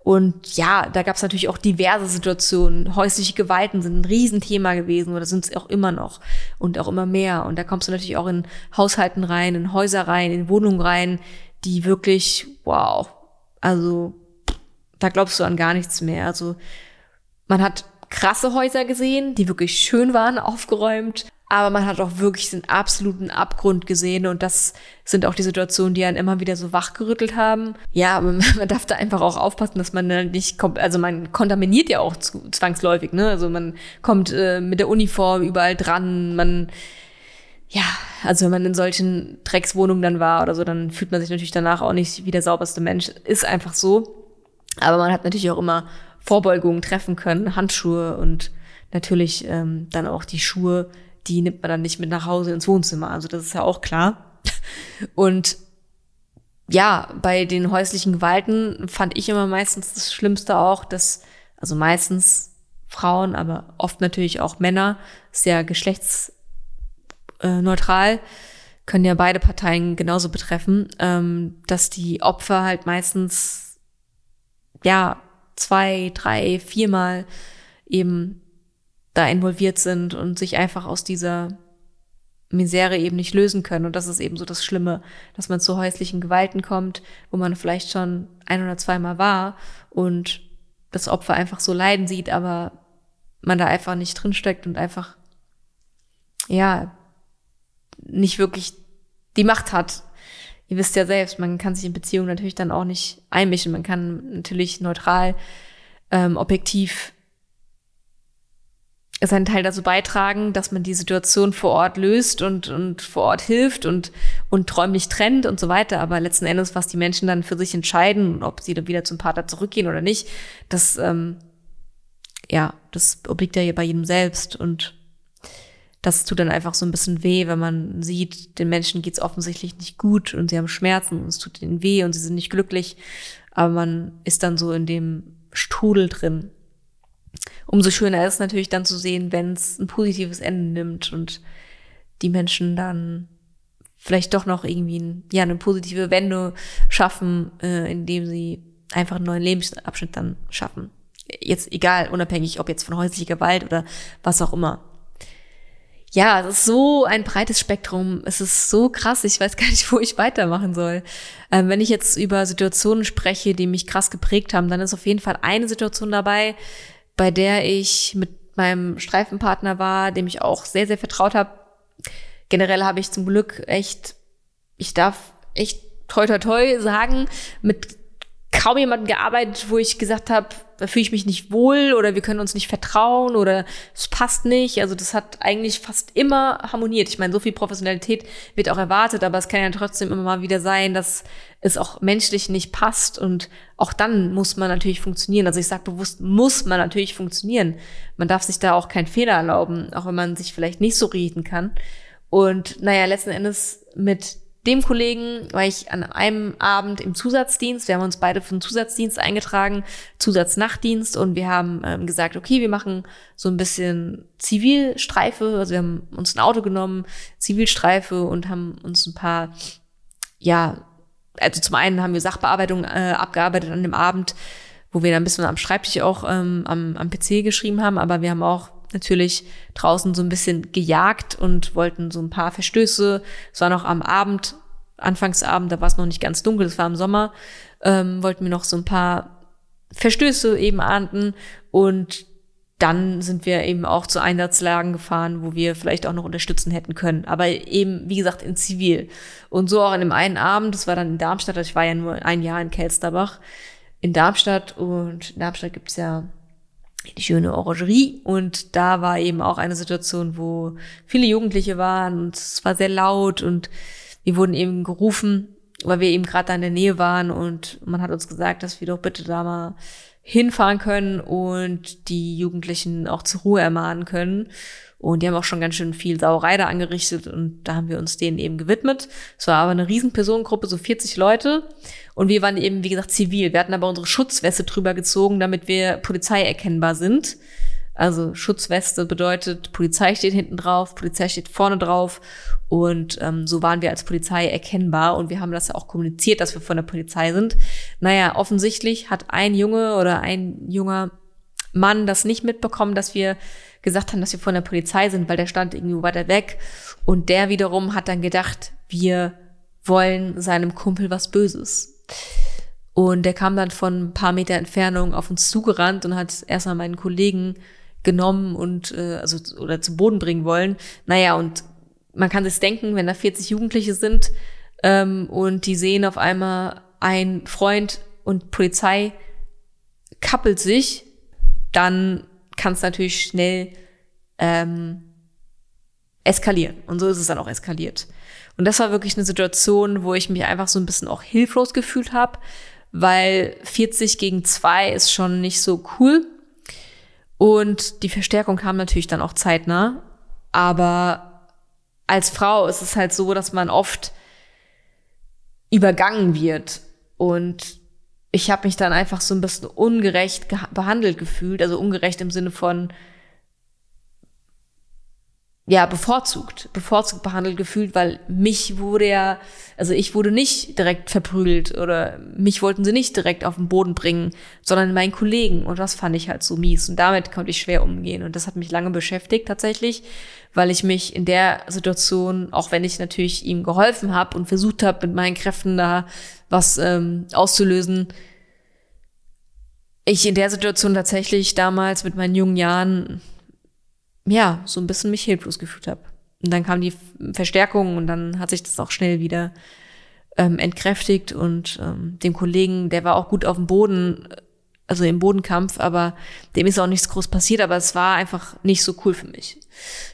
Und ja, da gab es natürlich auch diverse Situationen. Häusliche Gewalten sind ein Riesenthema gewesen oder sind es auch immer noch und auch immer mehr. Und da kommst du natürlich auch in Haushalten rein, in Häuser rein, in Wohnungen rein, die wirklich, wow, also da glaubst du an gar nichts mehr. Also man hat krasse Häuser gesehen, die wirklich schön waren, aufgeräumt. Aber man hat auch wirklich den absoluten Abgrund gesehen und das sind auch die Situationen, die einen immer wieder so wachgerüttelt haben. Ja, [LAUGHS] man darf da einfach auch aufpassen, dass man nicht kommt, also man kontaminiert ja auch zwangsläufig, ne? Also man kommt äh, mit der Uniform überall dran, man ja, also wenn man in solchen Dreckswohnungen dann war oder so, dann fühlt man sich natürlich danach auch nicht wie der sauberste Mensch. Ist einfach so. Aber man hat natürlich auch immer Vorbeugungen treffen können, Handschuhe und natürlich ähm, dann auch die Schuhe, die nimmt man dann nicht mit nach Hause ins Wohnzimmer. Also das ist ja auch klar. Und ja, bei den häuslichen Gewalten fand ich immer meistens das Schlimmste auch, dass, also meistens Frauen, aber oft natürlich auch Männer, sehr geschlechtsneutral, können ja beide Parteien genauso betreffen, ähm, dass die Opfer halt meistens, ja, zwei, drei, viermal eben da involviert sind und sich einfach aus dieser Misere eben nicht lösen können. Und das ist eben so das Schlimme, dass man zu häuslichen Gewalten kommt, wo man vielleicht schon ein oder zweimal war und das Opfer einfach so leiden sieht, aber man da einfach nicht drinsteckt und einfach, ja, nicht wirklich die Macht hat. Ihr wisst ja selbst, man kann sich in Beziehungen natürlich dann auch nicht einmischen. Man kann natürlich neutral, ähm, objektiv seinen Teil dazu beitragen, dass man die Situation vor Ort löst und, und vor Ort hilft und, und räumlich trennt und so weiter. Aber letzten Endes, was die Menschen dann für sich entscheiden, ob sie dann wieder zum Partner zurückgehen oder nicht, das, ähm, ja, das obliegt ja bei jedem selbst. Und das tut dann einfach so ein bisschen weh, wenn man sieht, den Menschen geht's offensichtlich nicht gut und sie haben Schmerzen und es tut ihnen weh und sie sind nicht glücklich. Aber man ist dann so in dem Strudel drin umso schöner ist es natürlich dann zu sehen, wenn es ein positives Ende nimmt und die Menschen dann vielleicht doch noch irgendwie ein, ja, eine positive Wende schaffen, äh, indem sie einfach einen neuen Lebensabschnitt dann schaffen. Jetzt egal, unabhängig, ob jetzt von häuslicher Gewalt oder was auch immer. Ja, es ist so ein breites Spektrum. Es ist so krass. Ich weiß gar nicht, wo ich weitermachen soll. Ähm, wenn ich jetzt über Situationen spreche, die mich krass geprägt haben, dann ist auf jeden Fall eine Situation dabei, bei der ich mit meinem Streifenpartner war, dem ich auch sehr, sehr vertraut habe. Generell habe ich zum Glück echt, ich darf echt toi toi toi sagen, mit kaum jemandem gearbeitet, wo ich gesagt habe, da fühle ich mich nicht wohl oder wir können uns nicht vertrauen oder es passt nicht. Also das hat eigentlich fast immer harmoniert. Ich meine, so viel Professionalität wird auch erwartet, aber es kann ja trotzdem immer mal wieder sein, dass es auch menschlich nicht passt und auch dann muss man natürlich funktionieren. Also ich sage bewusst, muss man natürlich funktionieren. Man darf sich da auch keinen Fehler erlauben, auch wenn man sich vielleicht nicht so reden kann. Und naja, letzten Endes mit dem Kollegen war ich an einem Abend im Zusatzdienst. Wir haben uns beide für den Zusatzdienst eingetragen, Zusatznachtdienst, und wir haben ähm, gesagt, okay, wir machen so ein bisschen Zivilstreife. Also wir haben uns ein Auto genommen, Zivilstreife und haben uns ein paar, ja, also zum einen haben wir Sachbearbeitung äh, abgearbeitet an dem Abend, wo wir dann ein bisschen am Schreibtisch auch ähm, am, am PC geschrieben haben, aber wir haben auch natürlich draußen so ein bisschen gejagt und wollten so ein paar Verstöße. Es war noch am Abend, Anfangsabend, da war es noch nicht ganz dunkel, es war im Sommer, ähm, wollten wir noch so ein paar Verstöße eben ahnden und dann sind wir eben auch zu Einsatzlagen gefahren, wo wir vielleicht auch noch unterstützen hätten können. Aber eben, wie gesagt, in Zivil. Und so auch an dem einen Abend, das war dann in Darmstadt, also ich war ja nur ein Jahr in Kelsterbach, in Darmstadt. Und in Darmstadt gibt's ja die schöne Orangerie. Und da war eben auch eine Situation, wo viele Jugendliche waren und es war sehr laut und wir wurden eben gerufen, weil wir eben gerade da in der Nähe waren und man hat uns gesagt, dass wir doch bitte da mal hinfahren können und die Jugendlichen auch zur Ruhe ermahnen können. Und die haben auch schon ganz schön viel Sauerei da angerichtet und da haben wir uns denen eben gewidmet. Es war aber eine riesen Personengruppe, so 40 Leute. Und wir waren eben, wie gesagt, zivil. Wir hatten aber unsere Schutzweste drüber gezogen, damit wir Polizei erkennbar sind. Also Schutzweste bedeutet, Polizei steht hinten drauf, Polizei steht vorne drauf. Und ähm, so waren wir als Polizei erkennbar und wir haben das ja auch kommuniziert, dass wir von der Polizei sind. Naja, offensichtlich hat ein Junge oder ein junger Mann das nicht mitbekommen, dass wir gesagt haben, dass wir von der Polizei sind, weil der stand irgendwie weiter weg. Und der wiederum hat dann gedacht, wir wollen seinem Kumpel was Böses. Und der kam dann von ein paar Meter Entfernung auf uns zugerannt und hat erstmal meinen Kollegen genommen und äh, also oder zu Boden bringen wollen. Naja, und man kann sich denken, wenn da 40 Jugendliche sind ähm, und die sehen auf einmal ein Freund und Polizei kappelt sich, dann kann es natürlich schnell ähm, eskalieren. Und so ist es dann auch eskaliert. Und das war wirklich eine Situation, wo ich mich einfach so ein bisschen auch hilflos gefühlt habe, weil 40 gegen 2 ist schon nicht so cool. Und die Verstärkung kam natürlich dann auch zeitnah. Aber als Frau ist es halt so, dass man oft übergangen wird. Und ich habe mich dann einfach so ein bisschen ungerecht behandelt gefühlt. Also ungerecht im Sinne von, ja, bevorzugt, bevorzugt behandelt gefühlt, weil mich wurde ja, also ich wurde nicht direkt verprügelt oder mich wollten sie nicht direkt auf den Boden bringen, sondern meinen Kollegen. Und das fand ich halt so mies. Und damit konnte ich schwer umgehen. Und das hat mich lange beschäftigt tatsächlich, weil ich mich in der Situation, auch wenn ich natürlich ihm geholfen habe und versucht habe, mit meinen Kräften da was ähm, auszulösen, ich in der Situation tatsächlich damals mit meinen jungen Jahren ja, so ein bisschen mich hilflos gefühlt habe. Und dann kam die Verstärkung und dann hat sich das auch schnell wieder ähm, entkräftigt und ähm, dem Kollegen, der war auch gut auf dem Boden, also im Bodenkampf, aber dem ist auch nichts groß passiert, aber es war einfach nicht so cool für mich.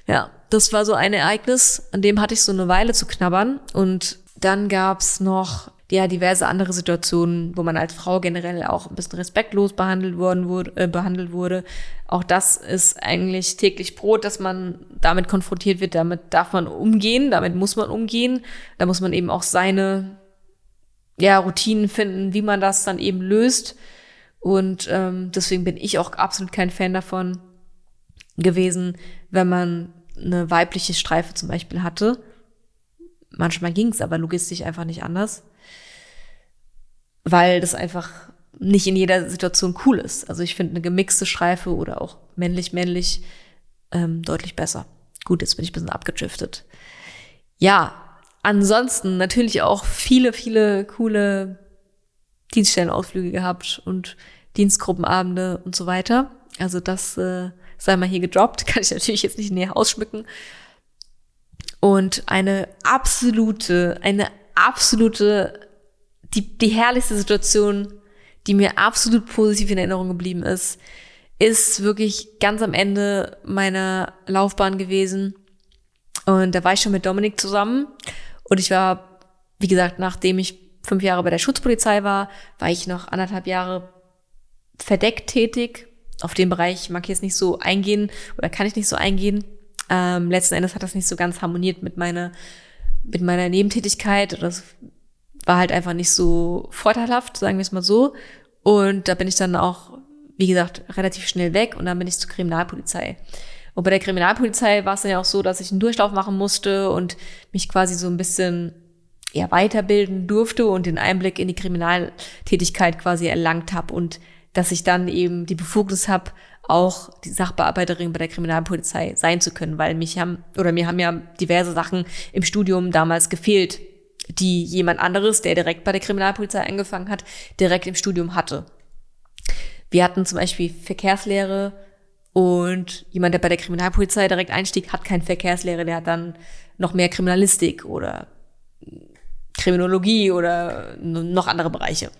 Ja, das war so ein Ereignis, an dem hatte ich so eine Weile zu knabbern und dann gab's noch ja diverse andere Situationen, wo man als Frau generell auch ein bisschen respektlos behandelt worden wurde, äh, behandelt wurde. Auch das ist eigentlich täglich Brot, dass man damit konfrontiert wird. Damit darf man umgehen, damit muss man umgehen. Da muss man eben auch seine ja, Routinen finden, wie man das dann eben löst. Und ähm, deswegen bin ich auch absolut kein Fan davon gewesen, wenn man eine weibliche Streife zum Beispiel hatte. Manchmal ging es aber logistisch einfach nicht anders weil das einfach nicht in jeder Situation cool ist. Also ich finde eine gemixte Streife oder auch männlich-männlich ähm, deutlich besser. Gut, jetzt bin ich ein bisschen abgedriftet. Ja, ansonsten natürlich auch viele, viele coole Dienststellenausflüge gehabt und Dienstgruppenabende und so weiter. Also das äh, sei mal hier gedroppt, [LAUGHS] kann ich natürlich jetzt nicht näher ausschmücken. Und eine absolute, eine absolute die, die herrlichste Situation, die mir absolut positiv in Erinnerung geblieben ist, ist wirklich ganz am Ende meiner Laufbahn gewesen. Und da war ich schon mit Dominik zusammen. Und ich war, wie gesagt, nachdem ich fünf Jahre bei der Schutzpolizei war, war ich noch anderthalb Jahre verdeckt tätig. Auf den Bereich mag ich jetzt nicht so eingehen oder kann ich nicht so eingehen. Ähm, letzten Endes hat das nicht so ganz harmoniert mit meiner, mit meiner Nebentätigkeit. Oder das war halt einfach nicht so vorteilhaft, sagen wir es mal so. Und da bin ich dann auch, wie gesagt, relativ schnell weg und dann bin ich zur Kriminalpolizei. Und bei der Kriminalpolizei war es dann ja auch so, dass ich einen Durchlauf machen musste und mich quasi so ein bisschen ja, weiterbilden durfte und den Einblick in die Kriminaltätigkeit quasi erlangt habe und dass ich dann eben die Befugnis habe, auch die Sachbearbeiterin bei der Kriminalpolizei sein zu können, weil mich haben oder mir haben ja diverse Sachen im Studium damals gefehlt, die jemand anderes, der direkt bei der Kriminalpolizei angefangen hat, direkt im Studium hatte. Wir hatten zum Beispiel Verkehrslehre und jemand, der bei der Kriminalpolizei direkt einstieg, hat kein Verkehrslehre, der hat dann noch mehr Kriminalistik oder Kriminologie oder noch andere Bereiche.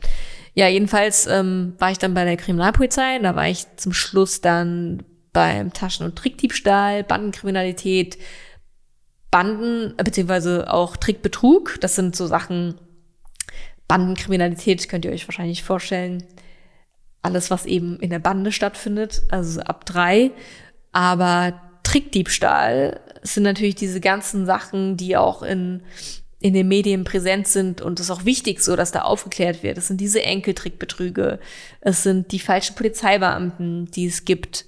Ja, jedenfalls ähm, war ich dann bei der Kriminalpolizei. Da war ich zum Schluss dann beim Taschen- und Trickdiebstahl, Bandenkriminalität, Banden, beziehungsweise auch Trickbetrug. Das sind so Sachen, Bandenkriminalität könnt ihr euch wahrscheinlich vorstellen. alles, was eben in der Bande stattfindet, also ab drei. Aber Trickdiebstahl sind natürlich diese ganzen Sachen, die auch in, in den Medien präsent sind und es ist auch wichtig so, dass da aufgeklärt wird. Es sind diese Enkeltrickbetrüge, es sind die falschen Polizeibeamten, die es gibt.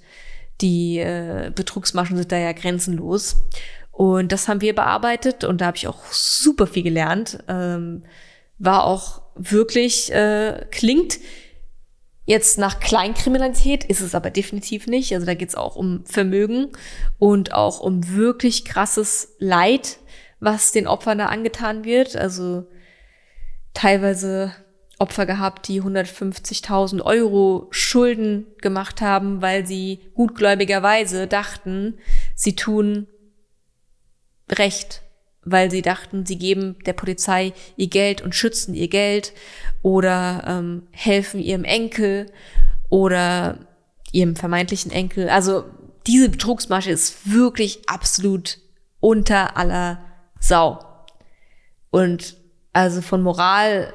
Die äh, Betrugsmaschen sind da ja grenzenlos. Und das haben wir bearbeitet und da habe ich auch super viel gelernt. Ähm, war auch wirklich, äh, klingt Jetzt nach Kleinkriminalität ist es aber definitiv nicht. Also da geht es auch um Vermögen und auch um wirklich krasses Leid, was den Opfern da angetan wird. Also teilweise Opfer gehabt, die 150.000 Euro Schulden gemacht haben, weil sie gutgläubigerweise dachten, sie tun Recht weil sie dachten, sie geben der Polizei ihr Geld und schützen ihr Geld oder ähm, helfen ihrem Enkel oder ihrem vermeintlichen Enkel. Also diese Betrugsmasche ist wirklich absolut unter aller Sau. Und also von Moral,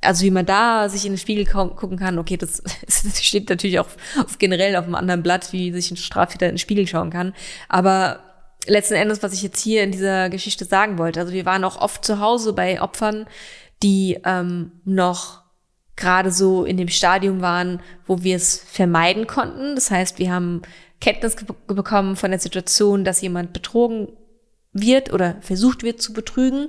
also wie man da sich in den Spiegel gucken kann, okay, das, das [LAUGHS] steht natürlich auch auf generell auf einem anderen Blatt, wie sich ein Straftäter in den Spiegel schauen kann. Aber letzten Endes, was ich jetzt hier in dieser Geschichte sagen wollte. Also wir waren auch oft zu Hause bei Opfern, die ähm, noch gerade so in dem Stadium waren, wo wir es vermeiden konnten. Das heißt, wir haben Kenntnis bekommen von der Situation, dass jemand betrogen wird oder versucht wird zu betrügen.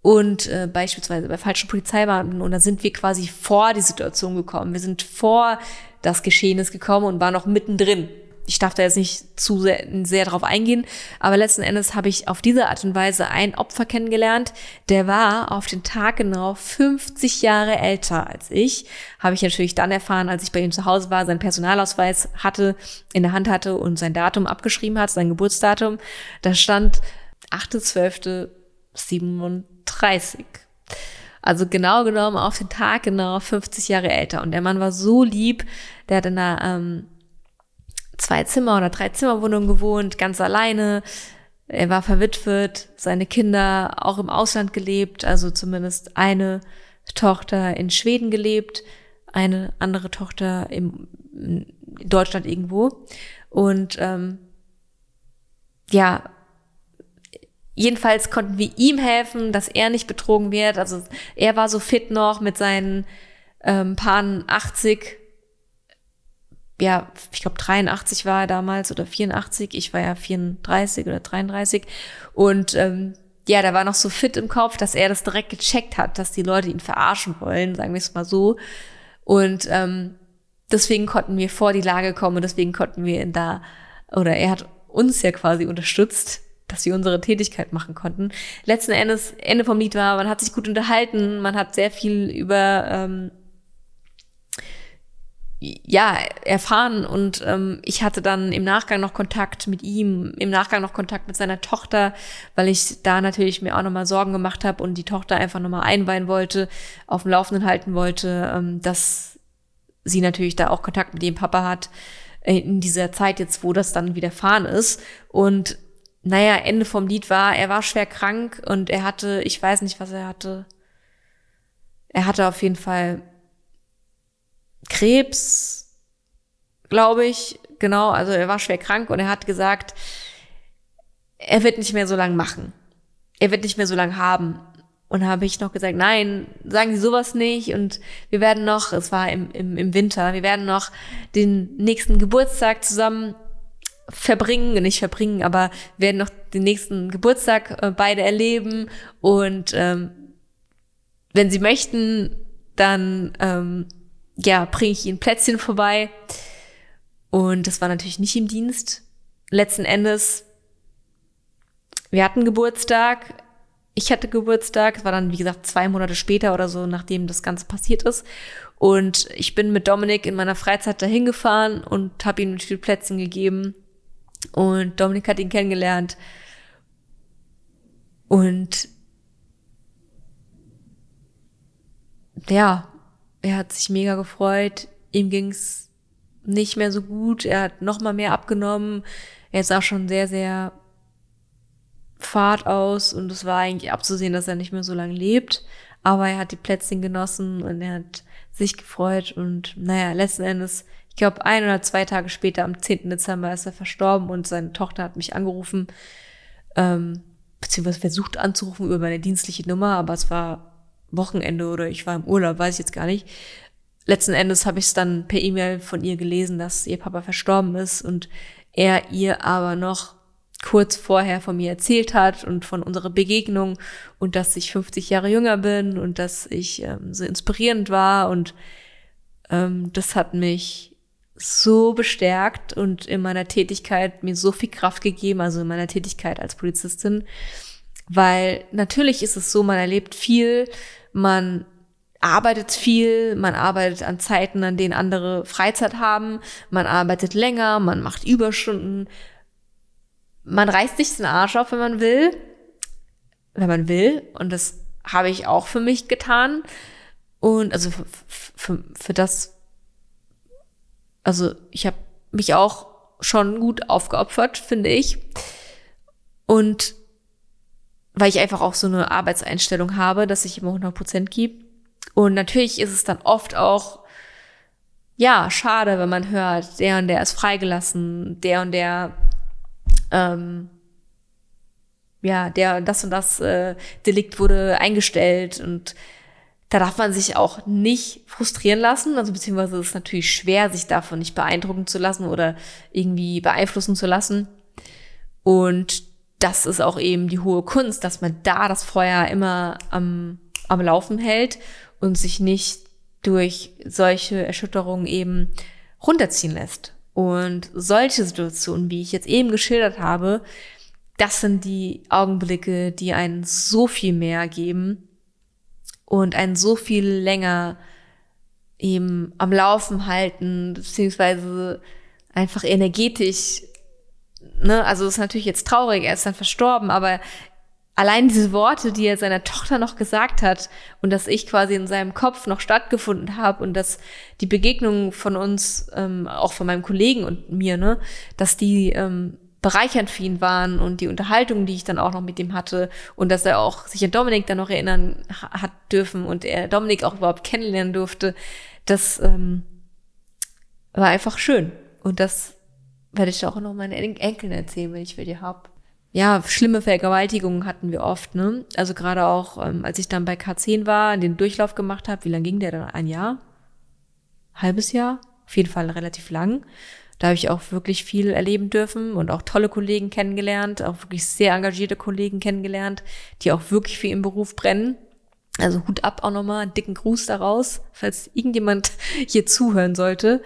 Und äh, beispielsweise bei falschen Polizeibeamten. Und da sind wir quasi vor die Situation gekommen. Wir sind vor das Geschehnis gekommen und waren noch mittendrin ich darf da jetzt nicht zu sehr, sehr drauf eingehen, aber letzten Endes habe ich auf diese Art und Weise ein Opfer kennengelernt, der war auf den Tag genau 50 Jahre älter als ich. Habe ich natürlich dann erfahren, als ich bei ihm zu Hause war, seinen Personalausweis hatte, in der Hand hatte und sein Datum abgeschrieben hat, sein Geburtsdatum. Da stand 8.12.37. Also genau genommen auf den Tag genau 50 Jahre älter. Und der Mann war so lieb, der hat in einer ähm, zwei Zimmer oder drei Zimmerwohnung gewohnt, ganz alleine. Er war verwitwet, seine Kinder auch im Ausland gelebt, also zumindest eine Tochter in Schweden gelebt, eine andere Tochter im, in Deutschland irgendwo. Und ähm, ja, jedenfalls konnten wir ihm helfen, dass er nicht betrogen wird. Also er war so fit noch mit seinen ähm, Paaren 80 ja, ich glaube 83 war er damals oder 84, ich war ja 34 oder 33 und ähm, ja, da war noch so fit im Kopf, dass er das direkt gecheckt hat, dass die Leute ihn verarschen wollen, sagen wir es mal so. Und ähm, deswegen konnten wir vor die Lage kommen und deswegen konnten wir ihn da, oder er hat uns ja quasi unterstützt, dass wir unsere Tätigkeit machen konnten. Letzten Endes, Ende vom Lied war, man hat sich gut unterhalten, man hat sehr viel über ähm, ja, erfahren und ähm, ich hatte dann im Nachgang noch Kontakt mit ihm, im Nachgang noch Kontakt mit seiner Tochter, weil ich da natürlich mir auch nochmal Sorgen gemacht habe und die Tochter einfach nochmal einweihen wollte, auf dem Laufenden halten wollte, ähm, dass sie natürlich da auch Kontakt mit ihrem Papa hat äh, in dieser Zeit jetzt, wo das dann widerfahren ist und naja, Ende vom Lied war, er war schwer krank und er hatte, ich weiß nicht, was er hatte. Er hatte auf jeden Fall Krebs, glaube ich, genau, also er war schwer krank und er hat gesagt, er wird nicht mehr so lange machen. Er wird nicht mehr so lange haben. Und habe ich noch gesagt, nein, sagen Sie sowas nicht. Und wir werden noch, es war im, im, im Winter, wir werden noch den nächsten Geburtstag zusammen verbringen, nicht verbringen, aber werden noch den nächsten Geburtstag äh, beide erleben. Und ähm, wenn Sie möchten, dann ähm, ja, bringe ich ihnen Plätzchen vorbei. Und das war natürlich nicht im Dienst. Letzten Endes, wir hatten Geburtstag. Ich hatte Geburtstag. Es war dann, wie gesagt, zwei Monate später oder so, nachdem das Ganze passiert ist. Und ich bin mit Dominik in meiner Freizeit dahin gefahren und habe ihm Stück Plätzchen gegeben. Und Dominik hat ihn kennengelernt. Und ja, er hat sich mega gefreut. Ihm ging's nicht mehr so gut. Er hat noch mal mehr abgenommen. Er sah schon sehr, sehr fad aus und es war eigentlich abzusehen, dass er nicht mehr so lange lebt. Aber er hat die Plätzchen genossen und er hat sich gefreut und naja, letzten Endes, ich glaube, ein oder zwei Tage später, am 10. Dezember, ist er verstorben und seine Tochter hat mich angerufen, ähm, beziehungsweise versucht anzurufen über meine dienstliche Nummer, aber es war Wochenende oder ich war im Urlaub, weiß ich jetzt gar nicht. Letzten Endes habe ich es dann per E-Mail von ihr gelesen, dass ihr Papa verstorben ist und er ihr aber noch kurz vorher von mir erzählt hat und von unserer Begegnung und dass ich 50 Jahre jünger bin und dass ich ähm, so inspirierend war und ähm, das hat mich so bestärkt und in meiner Tätigkeit mir so viel Kraft gegeben, also in meiner Tätigkeit als Polizistin, weil natürlich ist es so, man erlebt viel, man arbeitet viel, man arbeitet an Zeiten, an denen andere Freizeit haben, man arbeitet länger, man macht Überstunden, man reißt sich den Arsch auf, wenn man will, wenn man will. Und das habe ich auch für mich getan. Und also für, für, für das, also ich habe mich auch schon gut aufgeopfert, finde ich. Und weil ich einfach auch so eine Arbeitseinstellung habe, dass ich immer 100 Prozent gebe. Und natürlich ist es dann oft auch, ja, schade, wenn man hört, der und der ist freigelassen, der und der ähm, ja, der das und das äh, Delikt wurde eingestellt und da darf man sich auch nicht frustrieren lassen, also beziehungsweise ist es natürlich schwer, sich davon nicht beeindrucken zu lassen oder irgendwie beeinflussen zu lassen. Und das ist auch eben die hohe Kunst, dass man da das Feuer immer am, am Laufen hält und sich nicht durch solche Erschütterungen eben runterziehen lässt. Und solche Situationen, wie ich jetzt eben geschildert habe, das sind die Augenblicke, die einen so viel mehr geben und einen so viel länger eben am Laufen halten, beziehungsweise einfach energetisch. Ne? Also ist natürlich jetzt traurig, er ist dann verstorben, aber allein diese Worte, die er seiner Tochter noch gesagt hat und dass ich quasi in seinem Kopf noch stattgefunden habe und dass die Begegnungen von uns, ähm, auch von meinem Kollegen und mir, ne, dass die ähm, bereichernd für ihn waren und die Unterhaltung, die ich dann auch noch mit ihm hatte und dass er auch sich an Dominik dann noch erinnern hat dürfen und er Dominik auch überhaupt kennenlernen durfte, das ähm, war einfach schön und das werde ich auch noch meinen Enkeln erzählen, wenn ich die habe ja, schlimme Vergewaltigungen hatten wir oft, ne? Also gerade auch, ähm, als ich dann bei K10 war, den Durchlauf gemacht habe, wie lang ging der dann? Ein Jahr? Halbes Jahr? Auf jeden Fall relativ lang. Da habe ich auch wirklich viel erleben dürfen und auch tolle Kollegen kennengelernt, auch wirklich sehr engagierte Kollegen kennengelernt, die auch wirklich für ihren Beruf brennen. Also Hut ab auch nochmal, einen dicken Gruß daraus, falls irgendjemand [LAUGHS] hier zuhören sollte.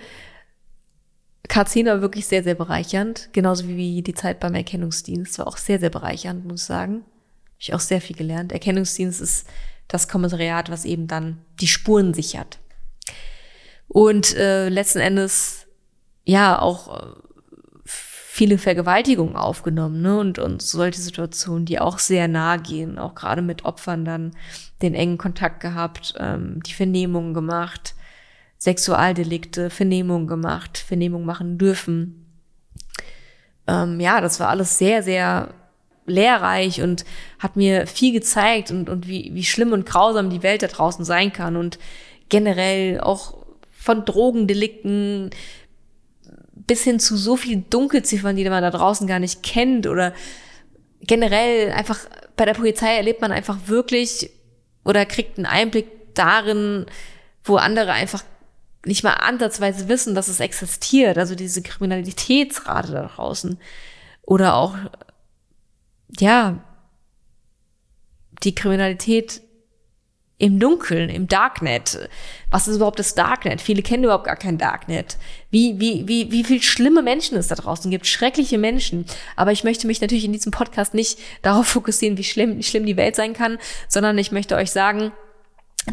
K10 war wirklich sehr, sehr bereichernd, genauso wie die Zeit beim Erkennungsdienst war auch sehr, sehr bereichernd, muss ich sagen. Habe ich auch sehr viel gelernt. Erkennungsdienst ist das Kommissariat, was eben dann die Spuren sichert. Und äh, letzten Endes, ja, auch äh, viele Vergewaltigungen aufgenommen, ne? Und, und solche Situationen, die auch sehr nahe gehen, auch gerade mit Opfern dann den engen Kontakt gehabt, ähm, die Vernehmungen gemacht, Sexualdelikte, Vernehmung gemacht, Vernehmung machen dürfen. Ähm, ja, das war alles sehr, sehr lehrreich und hat mir viel gezeigt und, und wie, wie schlimm und grausam die Welt da draußen sein kann und generell auch von Drogendelikten bis hin zu so vielen Dunkelziffern, die man da draußen gar nicht kennt oder generell einfach bei der Polizei erlebt man einfach wirklich oder kriegt einen Einblick darin, wo andere einfach nicht mal ansatzweise wissen, dass es existiert, also diese Kriminalitätsrate da draußen. Oder auch, ja, die Kriminalität im Dunkeln, im Darknet. Was ist überhaupt das Darknet? Viele kennen überhaupt gar kein Darknet. Wie, wie, wie, wie viel schlimme Menschen es da draußen gibt, schreckliche Menschen. Aber ich möchte mich natürlich in diesem Podcast nicht [LAUGHS] darauf fokussieren, wie schlimm, schlimm die Welt sein kann, sondern ich möchte euch sagen,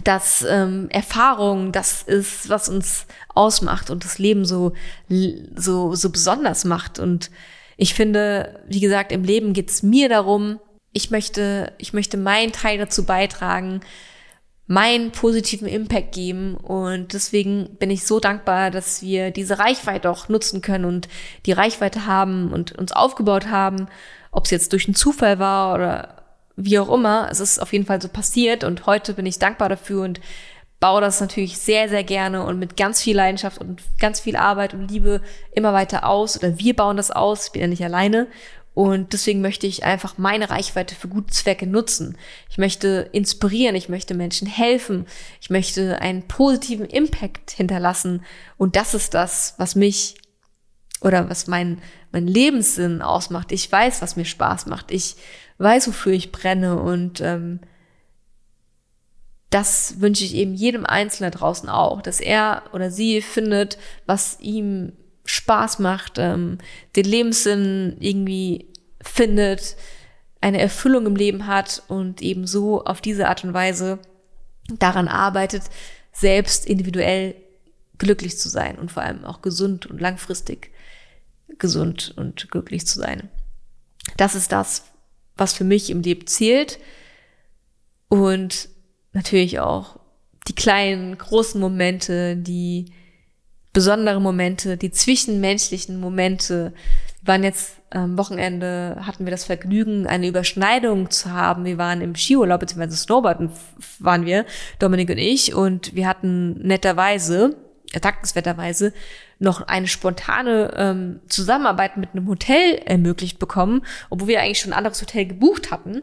dass ähm, Erfahrung das ist, was uns ausmacht und das Leben so, so, so besonders macht. Und ich finde, wie gesagt, im Leben geht's mir darum, ich möchte, ich möchte meinen Teil dazu beitragen, meinen positiven Impact geben. Und deswegen bin ich so dankbar, dass wir diese Reichweite auch nutzen können und die Reichweite haben und uns aufgebaut haben, ob es jetzt durch einen Zufall war oder wie auch immer, es ist auf jeden Fall so passiert und heute bin ich dankbar dafür und baue das natürlich sehr, sehr gerne und mit ganz viel Leidenschaft und ganz viel Arbeit und Liebe immer weiter aus oder wir bauen das aus, ich bin ja nicht alleine und deswegen möchte ich einfach meine Reichweite für gute Zwecke nutzen. Ich möchte inspirieren, ich möchte Menschen helfen, ich möchte einen positiven Impact hinterlassen. Und das ist das, was mich oder was mein, mein Lebenssinn ausmacht. Ich weiß, was mir Spaß macht. Ich weiß, wofür ich brenne. Und ähm, das wünsche ich eben jedem Einzelnen draußen auch, dass er oder sie findet, was ihm Spaß macht, ähm, den Lebenssinn irgendwie findet, eine Erfüllung im Leben hat und eben so auf diese Art und Weise daran arbeitet, selbst individuell glücklich zu sein und vor allem auch gesund und langfristig gesund und glücklich zu sein. Das ist das, was für mich im Leben zählt und natürlich auch die kleinen, großen Momente, die besondere Momente, die zwischenmenschlichen Momente. Wir waren jetzt am Wochenende, hatten wir das Vergnügen, eine Überschneidung zu haben. Wir waren im Skiurlaub, beziehungsweise Snowboarden waren wir, Dominik und ich, und wir hatten netterweise, dankenswerterweise, noch eine spontane ähm, Zusammenarbeit mit einem Hotel ermöglicht bekommen, obwohl wir eigentlich schon ein anderes Hotel gebucht hatten.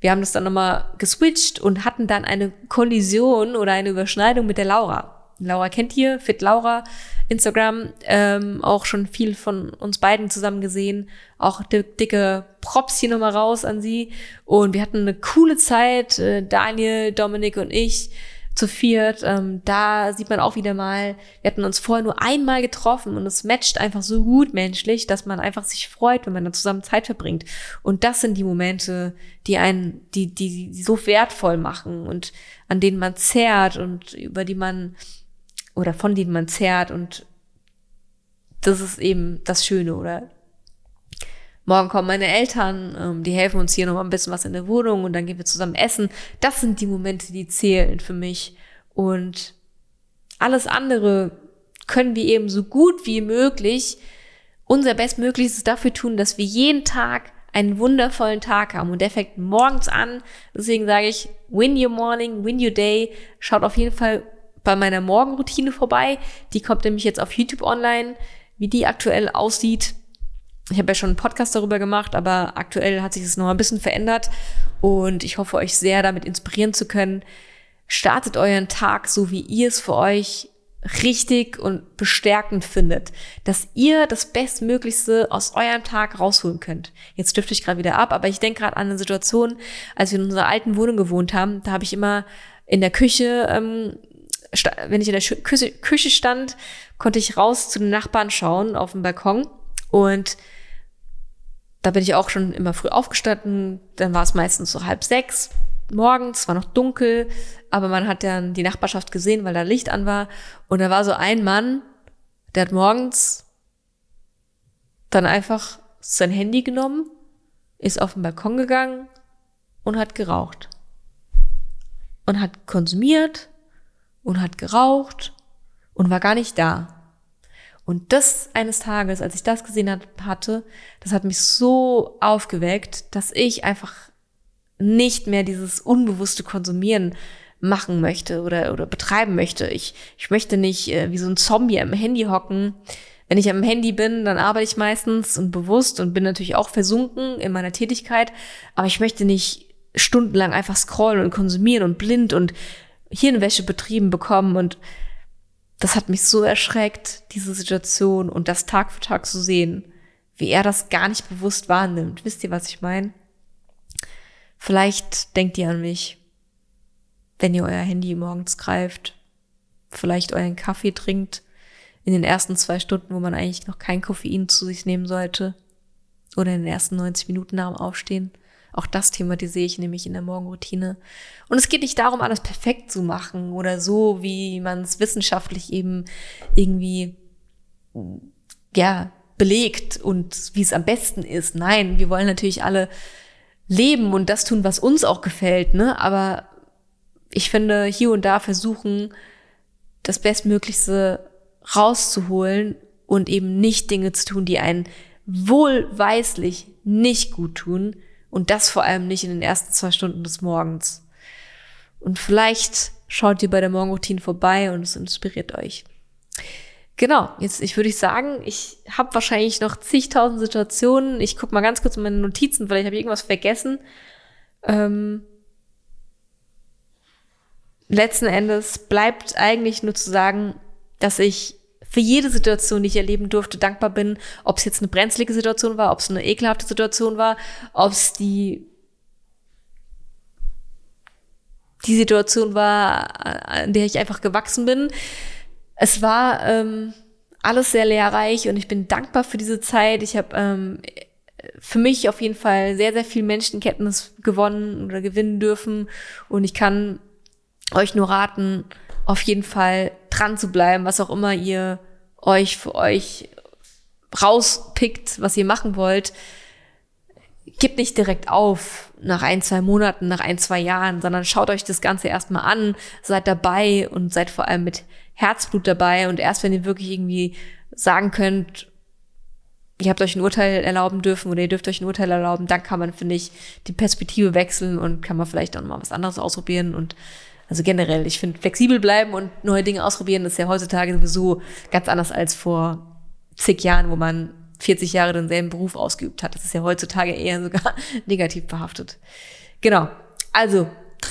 Wir haben das dann nochmal geswitcht und hatten dann eine Kollision oder eine Überschneidung mit der Laura. Laura kennt ihr, Fit Laura, Instagram, ähm, auch schon viel von uns beiden zusammen gesehen. Auch dicke Props hier nochmal raus an sie. Und wir hatten eine coole Zeit, äh, Daniel, Dominik und ich zu viert. Ähm, da sieht man auch wieder mal, wir hatten uns vorher nur einmal getroffen und es matcht einfach so gut menschlich, dass man einfach sich freut, wenn man dann zusammen Zeit verbringt. Und das sind die Momente, die einen, die, die, die so wertvoll machen und an denen man zehrt und über die man oder von denen man zehrt und das ist eben das Schöne oder morgen kommen meine Eltern, ähm, die helfen uns hier noch mal ein bisschen was in der Wohnung und dann gehen wir zusammen essen. Das sind die Momente, die zählen für mich und alles andere können wir eben so gut wie möglich unser Bestmöglichstes dafür tun, dass wir jeden Tag einen wundervollen Tag haben und der fängt morgens an. Deswegen sage ich, win your morning, win your day. Schaut auf jeden Fall bei meiner Morgenroutine vorbei. Die kommt nämlich jetzt auf YouTube online, wie die aktuell aussieht. Ich habe ja schon einen Podcast darüber gemacht, aber aktuell hat sich das noch ein bisschen verändert und ich hoffe, euch sehr damit inspirieren zu können. Startet euren Tag so, wie ihr es für euch richtig und bestärkend findet, dass ihr das Bestmöglichste aus eurem Tag rausholen könnt. Jetzt dürfte ich gerade wieder ab, aber ich denke gerade an eine Situation, als wir in unserer alten Wohnung gewohnt haben, da habe ich immer in der Küche ähm, wenn ich in der Küche, Küche stand, konnte ich raus zu den Nachbarn schauen auf dem Balkon und da bin ich auch schon immer früh aufgestanden. Dann war es meistens so halb sechs morgens, war noch dunkel, aber man hat dann die Nachbarschaft gesehen, weil da Licht an war. Und da war so ein Mann, der hat morgens dann einfach sein Handy genommen, ist auf den Balkon gegangen und hat geraucht. Und hat konsumiert und hat geraucht und war gar nicht da. Und das eines Tages, als ich das gesehen hatte, das hat mich so aufgeweckt, dass ich einfach nicht mehr dieses unbewusste Konsumieren machen möchte oder, oder betreiben möchte. Ich, ich möchte nicht äh, wie so ein Zombie am Handy hocken. Wenn ich am Handy bin, dann arbeite ich meistens und bewusst und bin natürlich auch versunken in meiner Tätigkeit. Aber ich möchte nicht stundenlang einfach scrollen und konsumieren und blind und Hirnwäsche betrieben bekommen und das hat mich so erschreckt, diese Situation und das Tag für Tag zu sehen, wie er das gar nicht bewusst wahrnimmt. Wisst ihr, was ich meine? Vielleicht denkt ihr an mich, wenn ihr euer Handy morgens greift, vielleicht euren Kaffee trinkt, in den ersten zwei Stunden, wo man eigentlich noch kein Koffein zu sich nehmen sollte, oder in den ersten 90 Minuten nach dem Aufstehen. Auch das thematisiere ich nämlich in der Morgenroutine. Und es geht nicht darum, alles perfekt zu machen oder so, wie man es wissenschaftlich eben irgendwie, ja, belegt und wie es am besten ist. Nein, wir wollen natürlich alle leben und das tun, was uns auch gefällt, ne? Aber ich finde, hier und da versuchen, das Bestmöglichste rauszuholen und eben nicht Dinge zu tun, die einen wohlweislich nicht gut tun, Und das vor allem nicht in den ersten zwei Stunden des Morgens. Und vielleicht schaut ihr bei der Morgenroutine vorbei und es inspiriert euch. Genau, jetzt ich würde ich sagen, ich habe wahrscheinlich noch zigtausend Situationen. Ich gucke mal ganz kurz in meine Notizen, vielleicht habe ich irgendwas vergessen. Ähm, letzten Endes bleibt eigentlich nur zu sagen, dass ich für jede Situation, die ich erleben durfte, dankbar bin, ob es jetzt eine brenzlige Situation war, ob es eine ekelhafte Situation war, ob es die die Situation war, an der ich einfach gewachsen bin. Es war ähm, alles sehr lehrreich und ich bin dankbar für diese Zeit. Ich habe ähm, für mich auf jeden Fall sehr, sehr viel Menschenkenntnis gewonnen oder gewinnen dürfen. Und ich kann euch nur raten, auf jeden Fall dran zu bleiben, was auch immer ihr euch für euch rauspickt, was ihr machen wollt. Gebt nicht direkt auf nach ein, zwei Monaten, nach ein, zwei Jahren, sondern schaut euch das Ganze erstmal an, seid dabei und seid vor allem mit Herzblut dabei. Und erst wenn ihr wirklich irgendwie sagen könnt, ihr habt euch ein Urteil erlauben dürfen oder ihr dürft euch ein Urteil erlauben, dann kann man, finde ich, die Perspektive wechseln und kann man vielleicht auch mal was anderes ausprobieren und also generell, ich finde, flexibel bleiben und neue Dinge ausprobieren ist ja heutzutage sowieso ganz anders als vor zig Jahren, wo man 40 Jahre denselben Beruf ausgeübt hat. Das ist ja heutzutage eher sogar [LAUGHS] negativ behaftet. Genau. Also,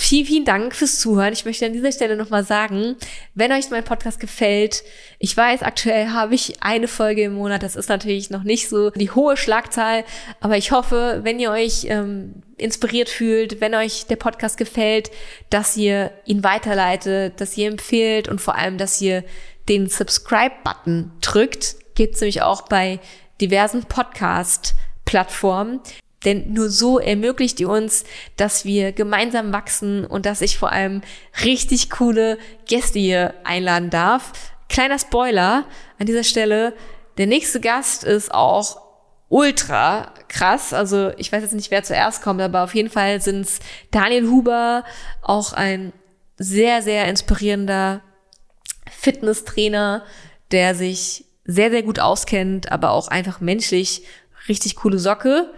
Vielen, vielen Dank fürs Zuhören. Ich möchte an dieser Stelle nochmal sagen, wenn euch mein Podcast gefällt, ich weiß, aktuell habe ich eine Folge im Monat. Das ist natürlich noch nicht so die hohe Schlagzahl, aber ich hoffe, wenn ihr euch ähm, inspiriert fühlt, wenn euch der Podcast gefällt, dass ihr ihn weiterleitet, dass ihr empfehlt und vor allem, dass ihr den Subscribe-Button drückt. Gibt's nämlich auch bei diversen Podcast-Plattformen. Denn nur so ermöglicht ihr uns, dass wir gemeinsam wachsen und dass ich vor allem richtig coole Gäste hier einladen darf. Kleiner Spoiler an dieser Stelle. Der nächste Gast ist auch ultra krass. Also ich weiß jetzt nicht, wer zuerst kommt, aber auf jeden Fall sind es Daniel Huber, auch ein sehr, sehr inspirierender Fitnesstrainer, der sich sehr, sehr gut auskennt, aber auch einfach menschlich richtig coole Socke.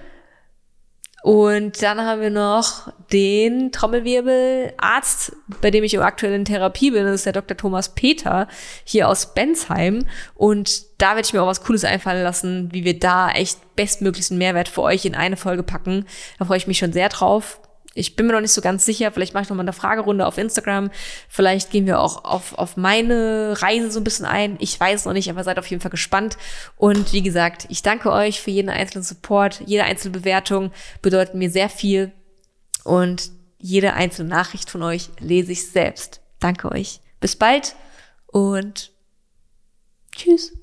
Und dann haben wir noch den Trommelwirbelarzt, bei dem ich aktuell in Therapie bin. Das ist der Dr. Thomas Peter hier aus Bensheim. Und da werde ich mir auch was Cooles einfallen lassen, wie wir da echt bestmöglichsten Mehrwert für euch in eine Folge packen. Da freue ich mich schon sehr drauf. Ich bin mir noch nicht so ganz sicher. Vielleicht mache ich noch mal eine Fragerunde auf Instagram. Vielleicht gehen wir auch auf, auf meine Reise so ein bisschen ein. Ich weiß noch nicht, aber seid auf jeden Fall gespannt. Und wie gesagt, ich danke euch für jeden einzelnen Support. Jede einzelne Bewertung bedeutet mir sehr viel. Und jede einzelne Nachricht von euch lese ich selbst. Danke euch. Bis bald und tschüss.